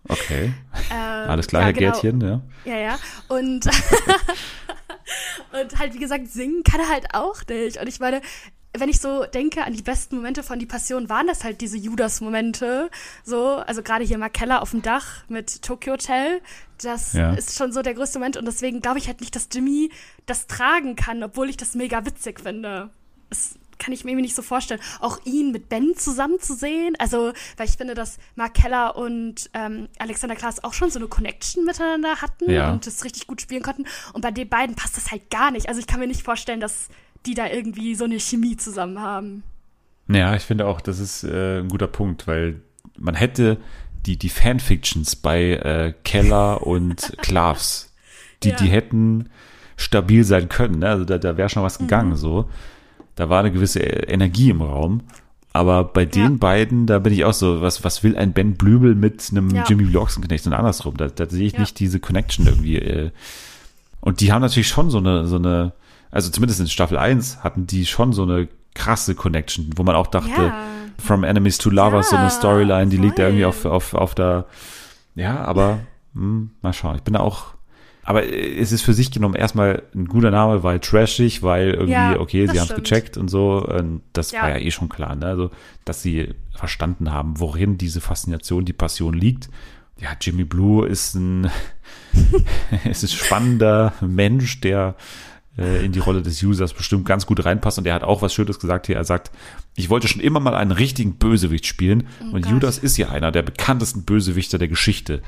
Okay,
Ähm,
alles klar,
ja,
Herr
genau.
Gärtchen, ja.
Ja, ja. Und, und halt, wie gesagt, singen kann er halt auch nicht. Und ich meine, wenn ich so denke an die besten Momente von Die Passion, waren das halt diese Judas-Momente. So, also gerade hier Mark Keller auf dem Dach mit Tokyo Hotel. Das
Ja.
ist schon so der größte Moment. Und deswegen glaube ich halt nicht, dass Jimmy das tragen kann, obwohl ich das mega witzig finde. Das kann ich mir irgendwie nicht so vorstellen. Auch ihn mit Ben zusammen zu sehen. Also, weil ich finde, dass Mark Keller und ähm, Alexander Klaas auch schon so eine Connection miteinander hatten
Ja.
und das richtig gut spielen konnten. Und bei den beiden passt das halt gar nicht. Also ich kann mir nicht vorstellen, dass die da irgendwie so eine Chemie zusammen haben.
Ja, ich finde auch, das ist äh, ein guter Punkt, weil man hätte die, die Fanfictions bei äh, Keller und Klaas, die,
Ja.
die hätten stabil sein können. Ne? Also da, da wäre schon was gegangen
Mhm.
so. Da war eine gewisse Energie im Raum. Aber bei den
Ja.
beiden, da bin ich auch so, was, was will ein Ben Blümel mit einem
Ja.
Jimmy Blue Ochsenknecht und andersrum? Da, da sehe ich
Ja.
nicht diese Connection irgendwie. Äh. Und die haben natürlich schon so eine, so eine, also zumindest in Staffel 1 hatten die schon so eine krasse Connection, wo man auch dachte. From Enemies to Lovers, so eine Storyline, die liegt da irgendwie auf,
voll.
auf, auf der, ja, aber hm, mal schauen. Ich bin da auch, aber äh, es ist für sich genommen erstmal ein guter Name, weil trashig, weil irgendwie,
Ja,
okay, sie haben es gecheckt und so. Und das
Ja.
war ja eh schon klar, ne? Also, dass sie verstanden haben, worin diese Faszination, die Passion liegt. Ja, Jimmy Blue ist ein, es ist ein spannender Mensch, der äh, in die Rolle des Users bestimmt ganz gut reinpasst. Und er hat auch was Schönes gesagt hier. Er sagt, ich wollte schon immer mal einen richtigen Bösewicht spielen. und
Gott.
Judas ist ja einer der bekanntesten Bösewichter der Geschichte.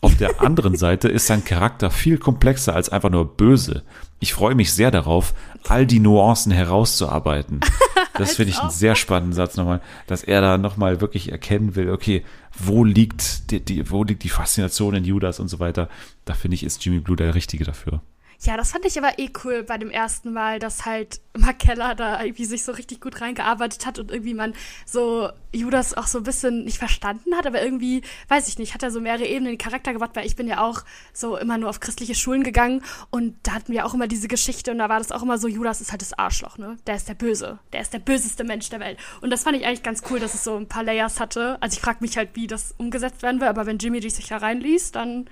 Auf der anderen Seite ist sein Charakter viel komplexer als einfach nur böse. Ich freue mich sehr darauf, all die Nuancen herauszuarbeiten. Das finde ich einen sehr spannenden Satz nochmal, dass er da nochmal wirklich erkennen will, okay, wo liegt die, die, wo liegt die Faszination in Judas und so weiter. Da finde ich, ist Jimmy Blue der Richtige dafür.
Ja, das fand ich aber eh cool bei dem ersten Mal, dass halt Mark Keller da irgendwie sich so richtig gut reingearbeitet hat und irgendwie man so Judas auch so ein bisschen nicht verstanden hat, aber irgendwie, weiß ich nicht, hat er so mehrere Ebenen den Charakter gebracht, weil ich bin ja auch so immer nur auf christliche Schulen gegangen und da hatten wir auch immer diese Geschichte und da war das auch immer so, Judas ist halt das Arschloch, ne? Der ist der Böse, der ist der böseste Mensch der Welt. Und das fand ich eigentlich ganz cool, dass es so ein paar Layers hatte. Also ich frage mich halt, wie das umgesetzt werden will, aber wenn Jimmy dich sich da reinliest, dann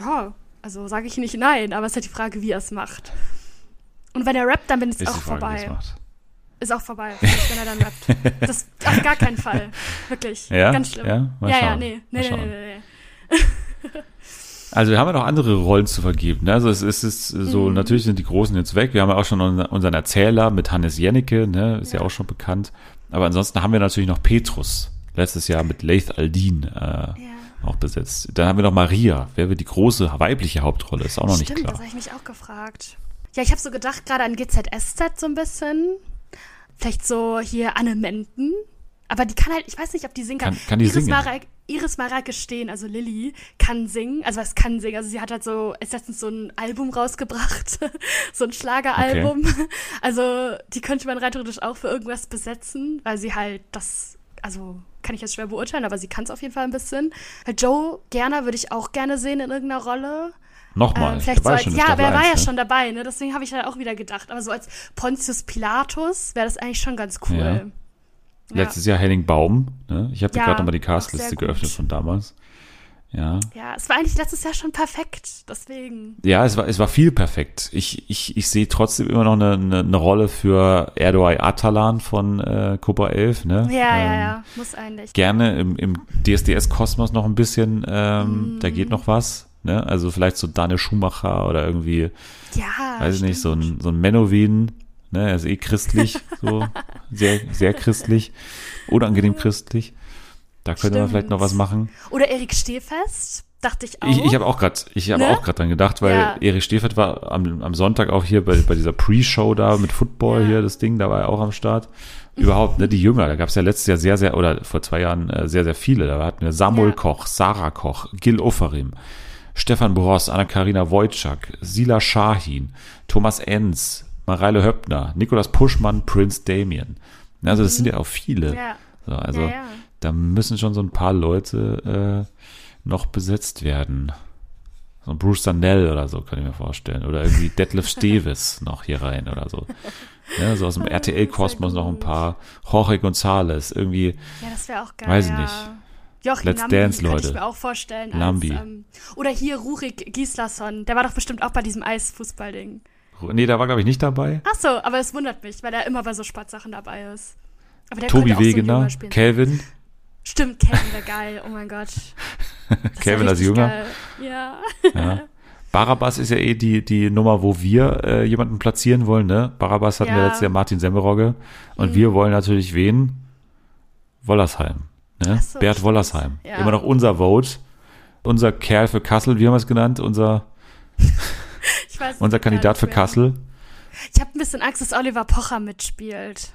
ja, also sage ich nicht nein, aber es ist halt die Frage, wie er es macht. Und wenn er rappt, dann bin ich auch
Frage,
vorbei. Ist auch vorbei, wenn er dann rappt. Das auf gar keinen Fall. Wirklich.
Ja?
Ganz schlimm.
Ja? Mal
ja, ja,
schauen.
nee. Nee, nee, nee, nee, nee.
Also wir haben ja noch andere Rollen zu vergeben. Ne? Also es ist, es ist so,
Mhm.
natürlich sind die Großen jetzt weg. Wir haben ja auch schon unseren- Erzähler mit Hannes Jennecke, ne? ist ja.
Ja.
auch schon bekannt. Aber ansonsten haben wir natürlich noch Petrus. Letztes Jahr mit Laith Aldin. Äh,
Ja.
Auch besetzt. Dann haben wir noch Maria. Wer wird die große weibliche Hauptrolle? Ist auch noch
Stimmt,
nicht klar.
das habe ich mich auch gefragt. Ja, ich habe so gedacht, gerade an GZSZ so ein bisschen. Vielleicht so hier Anne Menden. Aber die kann halt, ich weiß nicht, ob die singen kann.
Kann- kann die
Iris
singen?
Mara, Iris Mara gestehen, also Lilly, kann singen. Also was kann singen? Also sie hat halt so, ist letztens so ein Album rausgebracht. so ein Schlageralbum. Also die könnte man rein theoretisch auch für irgendwas besetzen, weil sie halt das, also kann ich jetzt schwer beurteilen, aber sie kann es auf jeden Fall ein bisschen. Joe Gerner würde ich auch gerne sehen in irgendeiner Rolle.
Nochmal.
Ähm, vielleicht so als, ja, aber er war ja
ne?
schon dabei, ne? Deswegen habe ich halt auch wieder gedacht. Aber so als Pontius Pilatus wäre das eigentlich schon ganz cool.
Ja. Letztes Jahr Henning Baum. Ne? Ich habe
Ja,
gerade nochmal die Castliste geöffnet von damals. Ja.
ja, es war eigentlich letztes Jahr schon perfekt. Deswegen.
Ja, es war, es war viel perfekt. Ich, ich, ich sehe trotzdem immer noch eine, eine, eine Rolle für Erdoğan Atalan von äh, Cobra 11. Ne?
Ja, ja,
Ähm,
ja. Muss eigentlich.
Gerne im, im DSDS-Kosmos noch ein bisschen. Ähm,
Mhm.
Da geht noch was. Ne? Also vielleicht so Daniel Schumacher oder irgendwie,
Ja.
weiß ich nicht, so ein, so ein Menowin. Ne? Er ist eh christlich. so sehr, sehr christlich. Unangenehm christlich. Da könnte man vielleicht noch was
Stimmt.
machen.
Oder Erik Stehfest, dachte ich auch.
Ich, ich habe auch gerade, ich habe
Ne?
auch dran gedacht, weil
Ja.
Erich Steffert war am, am Sonntag auch hier bei, bei dieser Pre-Show da mit Football
Ja.
hier, das Ding, da war er auch am Start. Überhaupt, ne, die Jünger, da gab es ja letztes Jahr sehr, sehr, oder vor zwei Jahren äh, sehr, sehr viele. Da hatten wir Samuel
Ja.
Koch, Sarah Koch, Gil Oferim, Stefan Boros, Anna-Karina Wojcik, Sila Shahin, Thomas Enz, Mareile Höppner, Nikolas Puschmann, Prince Damien. Ne, Also das sind ja auch viele.
Mhm. Ja.
So, also
ja, ja.
Da müssen schon so ein paar Leute äh, noch besetzt werden. So ein Bruce Danell oder so, kann ich mir vorstellen. Oder irgendwie Detlef Steves noch hier rein oder so. Ja, so aus dem RTL-Kosmos noch ein paar. Jorge González, irgendwie.
Ja, das wäre auch geil.
Weiß ich
ja.
nicht.
Joachim
Let's
Lambi
Dance, Leute.
ich mir auch vorstellen. Als,
Lambi.
ähm, oder hier Rurik Gislason. Der war doch bestimmt auch bei diesem Eisfußballding.
Nee, da war, glaube ich, nicht dabei.
Ach so, aber es wundert mich, weil er immer bei so Sportsachen dabei ist. Aber der
Tobi
auch so ein Stimmt, Kevin wäre geil. Oh mein Gott.
Calvin als Jünger.
Geil. Ja.
Ja. Barabbas ist ja eh die, die Nummer, wo wir äh, jemanden platzieren wollen, ne? Barabbas hatten wir
Ja. Mhm.
letztes Jahr Martin Semmerogge. Und wir wollen natürlich wen? Wollersheim. Ne?
So,
Bert. Wollersheim.
Ja.
Immer noch unser Vote. Unser Kerl für Kassel, wie haben wir es genannt? Unser, unser Kandidat für. Kassel.
Ich habe ein bisschen Angst, dass Oliver Pocher mitspielt.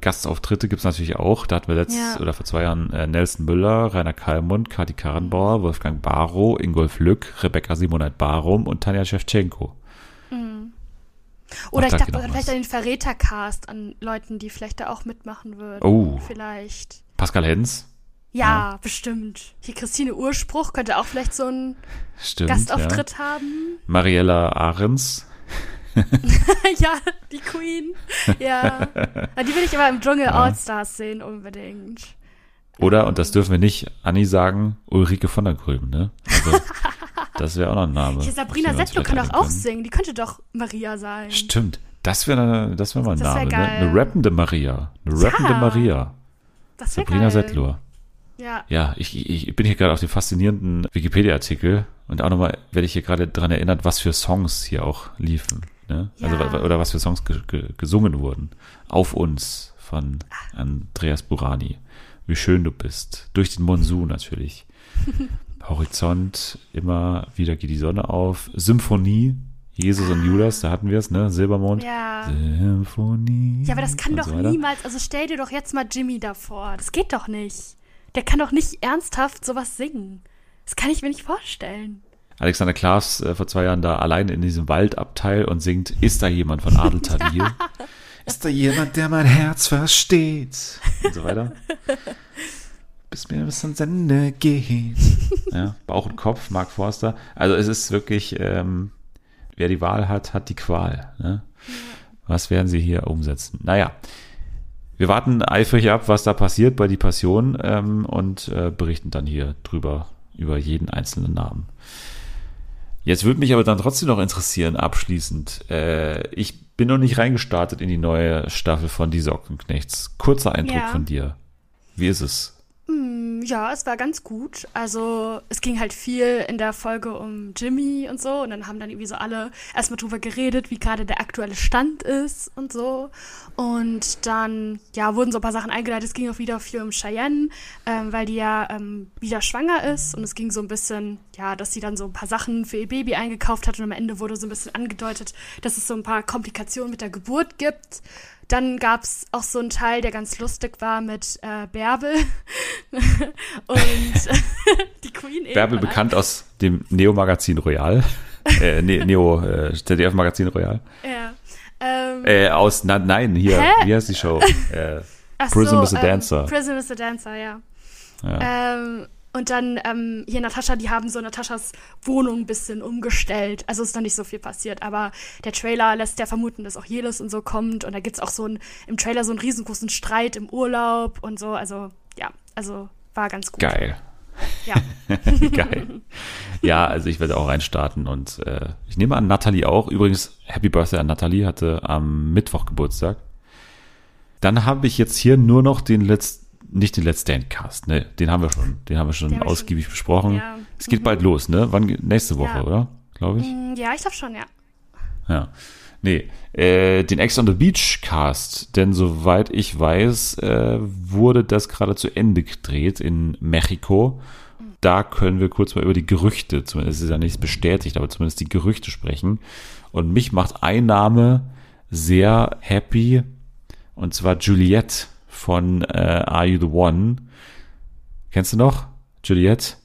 Gastauftritte gibt's natürlich auch. Da hatten wir letztes
Ja.
oder vor zwei Jahren äh, Nelson Müller, Rainer Kallmund, Kati Karrenbauer, Wolfgang Barrow, Ingolf Lück, Rebecca Simoneit Barum und Tanja Shevchenko.
Oder
Auch
ich
da
dachte vielleicht
was.
an den Verrätercast, an Leuten, die vielleicht da auch mitmachen würden.
Oh.
Vielleicht.
Pascal Hens.
Ja, bestimmt. Hier Christine Urspruch könnte auch vielleicht so einen
Stimmt. Ja.
Gastauftritt haben.
Mariella Ahrens.
ja, die Queen. Ja. ja. Die will ich aber im Dschungel
Ja.
Allstars sehen, unbedingt.
Oder, und das dürfen wir nicht Anni sagen, Ulrike von der Gröben, ne? Also, das wäre auch noch ein Name.
Hier Sabrina Settler kann doch auch singen. Die könnte doch Maria sein.
Stimmt. Das wäre das wär mal ein
Das
Name, ne? Eine rappende Maria. Eine rappende
Ja.
Maria.
Das
Sabrina
geil.
Settler.
Ja.
Ja, ich, ich bin hier gerade auf dem faszinierenden Wikipedia-Artikel und auch nochmal werde ich hier gerade dran erinnert, was für Songs hier auch liefen. Ne? Also,
Ja.
wa- oder was für Songs ge ge gesungen wurden. Auf uns von Andreas Burani. Wie schön du bist. Durch den Monsun natürlich. Horizont, immer wieder geht die Sonne auf. Symphonie, Jesus und Judas, da hatten wir es, ne? Silbermond.
Ja.
Symphonie.
Ja, aber das kann doch
so
niemals, also stell dir doch jetzt mal Jimmy davor. Das geht doch nicht. Der kann doch nicht ernsthaft sowas singen. Das kann ich mir nicht vorstellen.
Alexander Klaas äh, vor zwei Jahren da allein in diesem Waldabteil und singt, ist da jemand von Adel Tawil? Ist da jemand, der mein Herz versteht? Und so weiter. Bis mir bis ans Ende geht. Ja, Bauch und Kopf, Mark Forster. Also es ist wirklich, ähm, wer die Wahl hat, hat die Qual. Ne? Was werden sie hier umsetzen? Naja, wir warten eifrig ab, was da passiert bei die Passion ähm, und äh, berichten dann hier drüber, über jeden einzelnen Namen. Jetzt würde mich aber dann trotzdem noch interessieren, abschließend. Äh, ich bin noch nicht reingestartet in die neue Staffel von Die Sockenknechts. Kurzer Eindruck
Ja.
von dir. Wie ist es?
Ja, es war ganz gut. Also es ging halt viel in der Folge um Jimmy und so. Und dann haben dann irgendwie so alle erstmal drüber geredet, wie gerade der aktuelle Stand ist und so. Und dann, ja, wurden so ein paar Sachen eingeleitet. Es ging auch wieder viel um Cheyenne, ähm, weil die ja ähm, wieder schwanger ist. Und es ging so ein bisschen, ja, dass sie dann so ein paar Sachen für ihr Baby eingekauft hat. Und am Ende wurde so ein bisschen angedeutet, dass es so ein paar Komplikationen mit der Geburt gibt. Dann gab es auch so einen Teil, der ganz lustig war mit äh, Bärbel und die Queen eben.
Bärbel bekannt aus dem Neo-Magazin Royal. äh, ne, Neo, äh, ZDF-Magazin Royal.
Ja. Ähm,
Äh, aus, na, nein, hier,
Hä?
wie heißt die Show? Äh,
ach
Prism is a
ähm,
Dancer.
Prism is a Dancer, ja.
ja.
Ähm, und dann ähm, hier Natascha, die haben so Nataschas Wohnung ein bisschen umgestellt. Also ist noch nicht so viel passiert, aber der Trailer lässt ja vermuten, dass auch Jelis und so kommt. Und da gibt's auch so ein, im Trailer so einen riesengroßen Streit im Urlaub und so. Also ja, also war ganz gut.
Geil.
Ja.
Geil. Ja, also ich werde auch reinstarten und äh, ich nehme an, Natalie auch. Übrigens, Happy Birthday an Natalie, hatte am Mittwoch Geburtstag. Dann habe ich jetzt hier nur noch den letzten, nicht den Let's Stand Cast, ne, den haben wir schon, den haben wir schon
Den
ausgiebig besprochen.
Ja.
Es geht bald los, ne? Wann? Nächste Woche,
Ja.
oder? Glaube ich.
Mm, ja, ich glaube schon, ja.
Ja. Nee, äh, den Ex on the Beach Cast, denn soweit ich weiß, äh, wurde das gerade zu Ende gedreht in Mexiko. Da können wir kurz mal über die Gerüchte, zumindest ist ja nichts bestätigt, aber zumindest die Gerüchte sprechen. Und mich macht ein Name sehr happy, und zwar Juliette von äh, Are You the One? Kennst du noch? Juliette?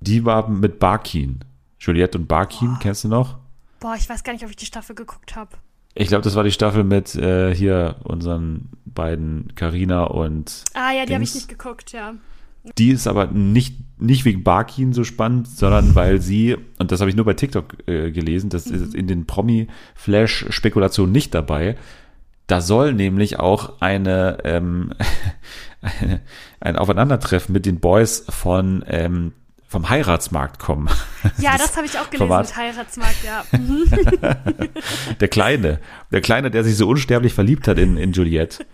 Die war mit Barkin. Juliette und Barkin, kennst du noch?
Boah, ich weiß gar nicht, ob ich die Staffel geguckt habe.
Ich glaube, das war die Staffel mit äh, hier unseren beiden Carina und
Ah ja, die habe ich nicht geguckt, ja.
die ist aber nicht nicht wegen Barkin so spannend, sondern weil sie und das habe ich nur bei TikTok äh, gelesen, das ist in den Promi Flash Spekulationen nicht dabei. Da soll nämlich auch eine, ähm, eine ein Aufeinandertreffen mit den Boys von ähm, vom Heiratsmarkt kommen.
Ja, das habe ich auch gelesen
Format.
mit Heiratsmarkt, ja.
Der Kleine, der Kleine, der sich so unsterblich verliebt hat in, in Juliette.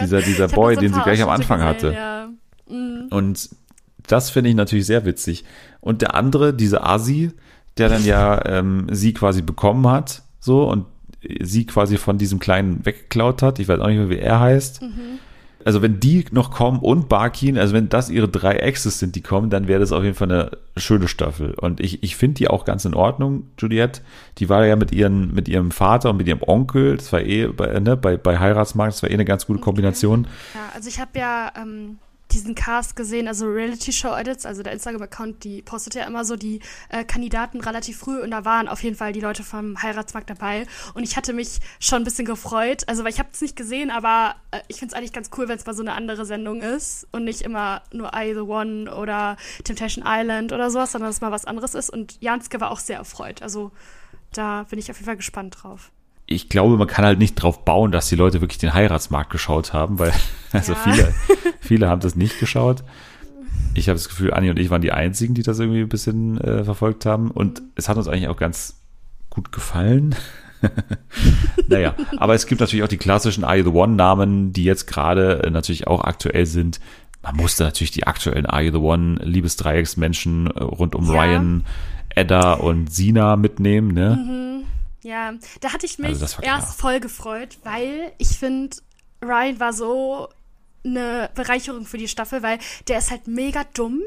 Dieser, dieser
hab
Boy,
so
den sie gleich am Anfang hatte.
Ja. Mhm.
Und das finde ich natürlich sehr witzig. Und der andere, dieser Asi, der dann ja ähm, sie quasi bekommen hat, so und sie quasi von diesem Kleinen weggeklaut hat. Ich weiß auch nicht mehr, wie er heißt. Also wenn die noch kommen und Barkin, also wenn das ihre drei Exes sind, die kommen, dann wäre das auf jeden Fall eine schöne Staffel. Und ich, ich finde die auch ganz in Ordnung, Juliette. Die war ja mit, ihren, mit ihrem Vater und mit ihrem Onkel, das war eh bei, ne, bei, bei Heiratsmarkt, das war eh eine ganz gute Kombination.
Ja, also ich habe ja ähm, diesen Cast gesehen, also Reality Show Edits, also der Instagram-Account, die postet ja immer so die äh, Kandidaten relativ früh und da waren auf jeden Fall die Leute vom Heiratsmarkt dabei. Und ich hatte mich schon ein bisschen gefreut, also weil ich habe es nicht gesehen, aber äh, ich finde es eigentlich ganz cool, wenn es mal so eine andere Sendung ist und nicht immer nur I The One oder Temptation Island oder sowas, sondern dass mal was anderes ist. Und Janske war auch sehr erfreut, also da bin ich auf jeden Fall gespannt drauf.
Ich glaube, man kann halt nicht drauf bauen, dass die Leute wirklich den Heiratsmarkt geschaut haben, weil also
Ja.
viele, viele haben das nicht geschaut. Ich habe das Gefühl, Anni und ich waren die einzigen, die das irgendwie ein bisschen äh, verfolgt haben. Und es hat uns eigentlich auch ganz gut gefallen. naja, aber es gibt natürlich auch die klassischen Are You the One-Namen, die jetzt gerade äh, natürlich auch aktuell sind. Man musste natürlich die aktuellen Are You the One Liebesdreiecksmenschen äh, rund um
Ja.
Ryan, Edda und Sina mitnehmen, ne?
Ja, da hatte ich mich
Also
erst voll gefreut, weil ich finde, Ryan war so eine Bereicherung für die Staffel, weil der ist halt mega dumm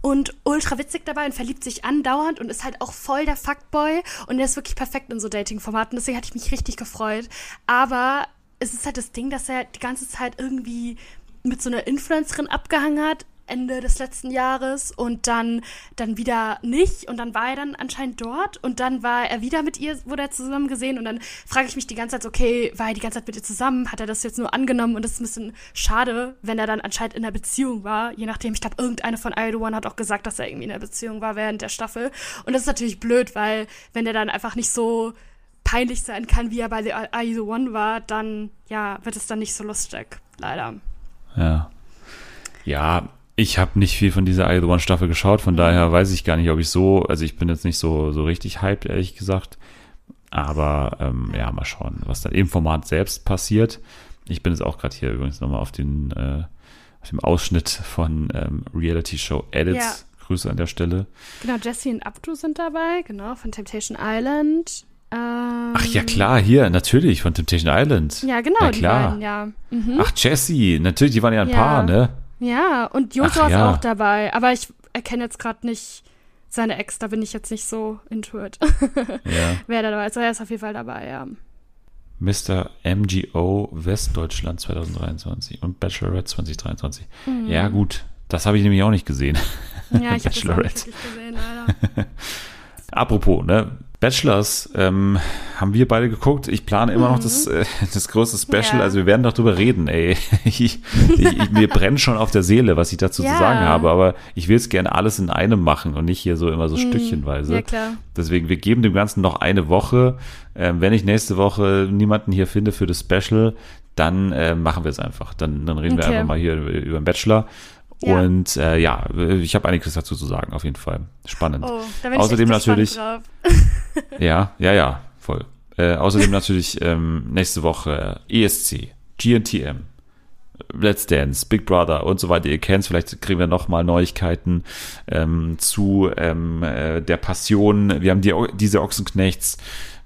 und ultra witzig dabei und verliebt sich andauernd und ist halt auch voll der Fuckboy und der ist wirklich perfekt in so Dating-Formaten. Deswegen hatte ich mich richtig gefreut. Aber es ist halt das Ding, dass er die ganze Zeit irgendwie mit so einer Influencerin abgehangen hat. Ende des letzten Jahres und dann dann wieder nicht. Und dann war er dann anscheinend dort und dann war er wieder mit ihr, wurde er zusammen gesehen. Und dann frage ich mich die ganze Zeit, okay, war er die ganze Zeit mit ihr zusammen, hat er das jetzt nur angenommen? Und das ist ein bisschen schade, wenn er dann anscheinend in einer Beziehung war, je nachdem, ich glaube, irgendeine von I The One hat auch gesagt, dass er irgendwie in einer Beziehung war während der Staffel. Und das ist natürlich blöd, weil wenn er dann einfach nicht so peinlich sein kann, wie er bei The The One war, dann, ja, wird es dann nicht so lustig, leider.
Ja. Ja, ich habe nicht viel von dieser I The One Staffel geschaut, von daher weiß ich gar nicht, ob ich so, also ich bin jetzt nicht so, so richtig hyped, ehrlich gesagt. Aber ähm, ja, mal schauen, was dann im Format selbst passiert. Ich bin jetzt auch gerade hier übrigens nochmal auf den, äh, dem Ausschnitt von ähm, Reality Show Edits.
Ja.
Grüße an der Stelle.
Genau, Jesse und Abdu sind dabei, genau, von Temptation Island. Ähm,
Ach ja, klar, hier, natürlich, von Temptation Island.
Ja, genau,
Na
die
klar.
beiden, ja. Mhm.
Ach, Jessie, natürlich, die waren ja ein
Ja.
Paar, ne?
Ja, und Joshua
Ach,
ist
ja.
auch dabei, aber ich erkenne jetzt gerade nicht seine Ex, da bin ich jetzt nicht so into it.
Ja.
Wer da dabei ist, er ist auf jeden Fall dabei, ja.
Mr. MGO Westdeutschland 2023 und Bachelorette 2023. Ja, gut. Das habe ich nämlich auch nicht gesehen.
Mhm. Ja, ich habe das auch nicht gesehen, leider.
Apropos, ne? Bachelors ähm, haben wir beide geguckt. Ich plane immer noch das, äh, das große Special.
Mhm. Ja.
Also wir werden doch drüber reden, ey. Ich, ich, ich, mir brennt schon auf der Seele, was ich dazu
Ja.
zu sagen habe. Aber ich will es gerne alles in einem machen und nicht hier so immer so stückchenweise.
Mhm. Ja, klar.
Deswegen, wir geben dem Ganzen noch eine Woche. Ähm, wenn ich nächste Woche niemanden hier finde für das Special, dann äh, machen wir es einfach. Dann, dann reden wir
Okay.
einfach mal hier über, über den Bachelor.
Ja.
Und äh, ja, ich habe einiges dazu zu sagen, auf jeden Fall. Spannend.
Oh, da bin
Außerdem
ich echt
natürlich-
drauf.
Ja, ja, ja, voll. Äh, außerdem natürlich ähm, nächste Woche ESC, GNTM, Let's Dance, Big Brother und so weiter. Ihr kennt vielleicht kriegen wir noch mal Neuigkeiten ähm, zu ähm, äh, der Passion. Wir haben die, diese Ochsenknechts.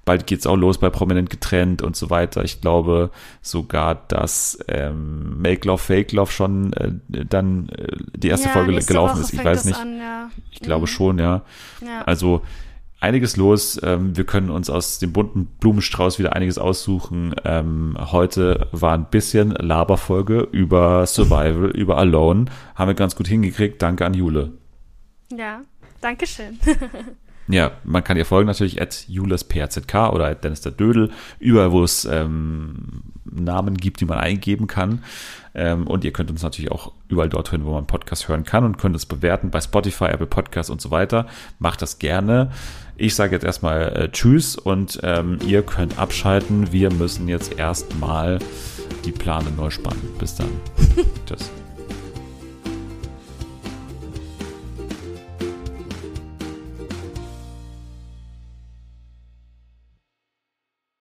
Bald geht's auch los bei Prominent getrennt und so weiter. Ich glaube sogar, dass ähm, Make Love, Fake Love schon äh, dann äh, die erste
ja,
Folge gelaufen
Woche
ist. Ich weiß nicht.
An, ja.
Ich glaube
Mhm.
schon, ja.
Ja.
Also einiges los. Ähm, wir können uns aus dem bunten Blumenstrauß wieder einiges aussuchen. Ähm, heute war ein bisschen Laberfolge über Survival, über Alone. Haben wir ganz gut hingekriegt. Danke an Jule.
ja, danke schön.
Ja, man kann ihr folgen natürlich at julesphzk oder at Dennis der Dödel, überall, wo es ähm, Namen gibt, die man eingeben kann. Ähm, und ihr könnt uns natürlich auch überall dort hören, wo man Podcast hören kann und könnt es bewerten bei Spotify, Apple Podcasts und so weiter. Macht das gerne. Ich sage jetzt erstmal äh, Tschüss und ähm, ihr könnt abschalten. Wir müssen jetzt erstmal die Plane neu spannen. Bis dann. Tschüss.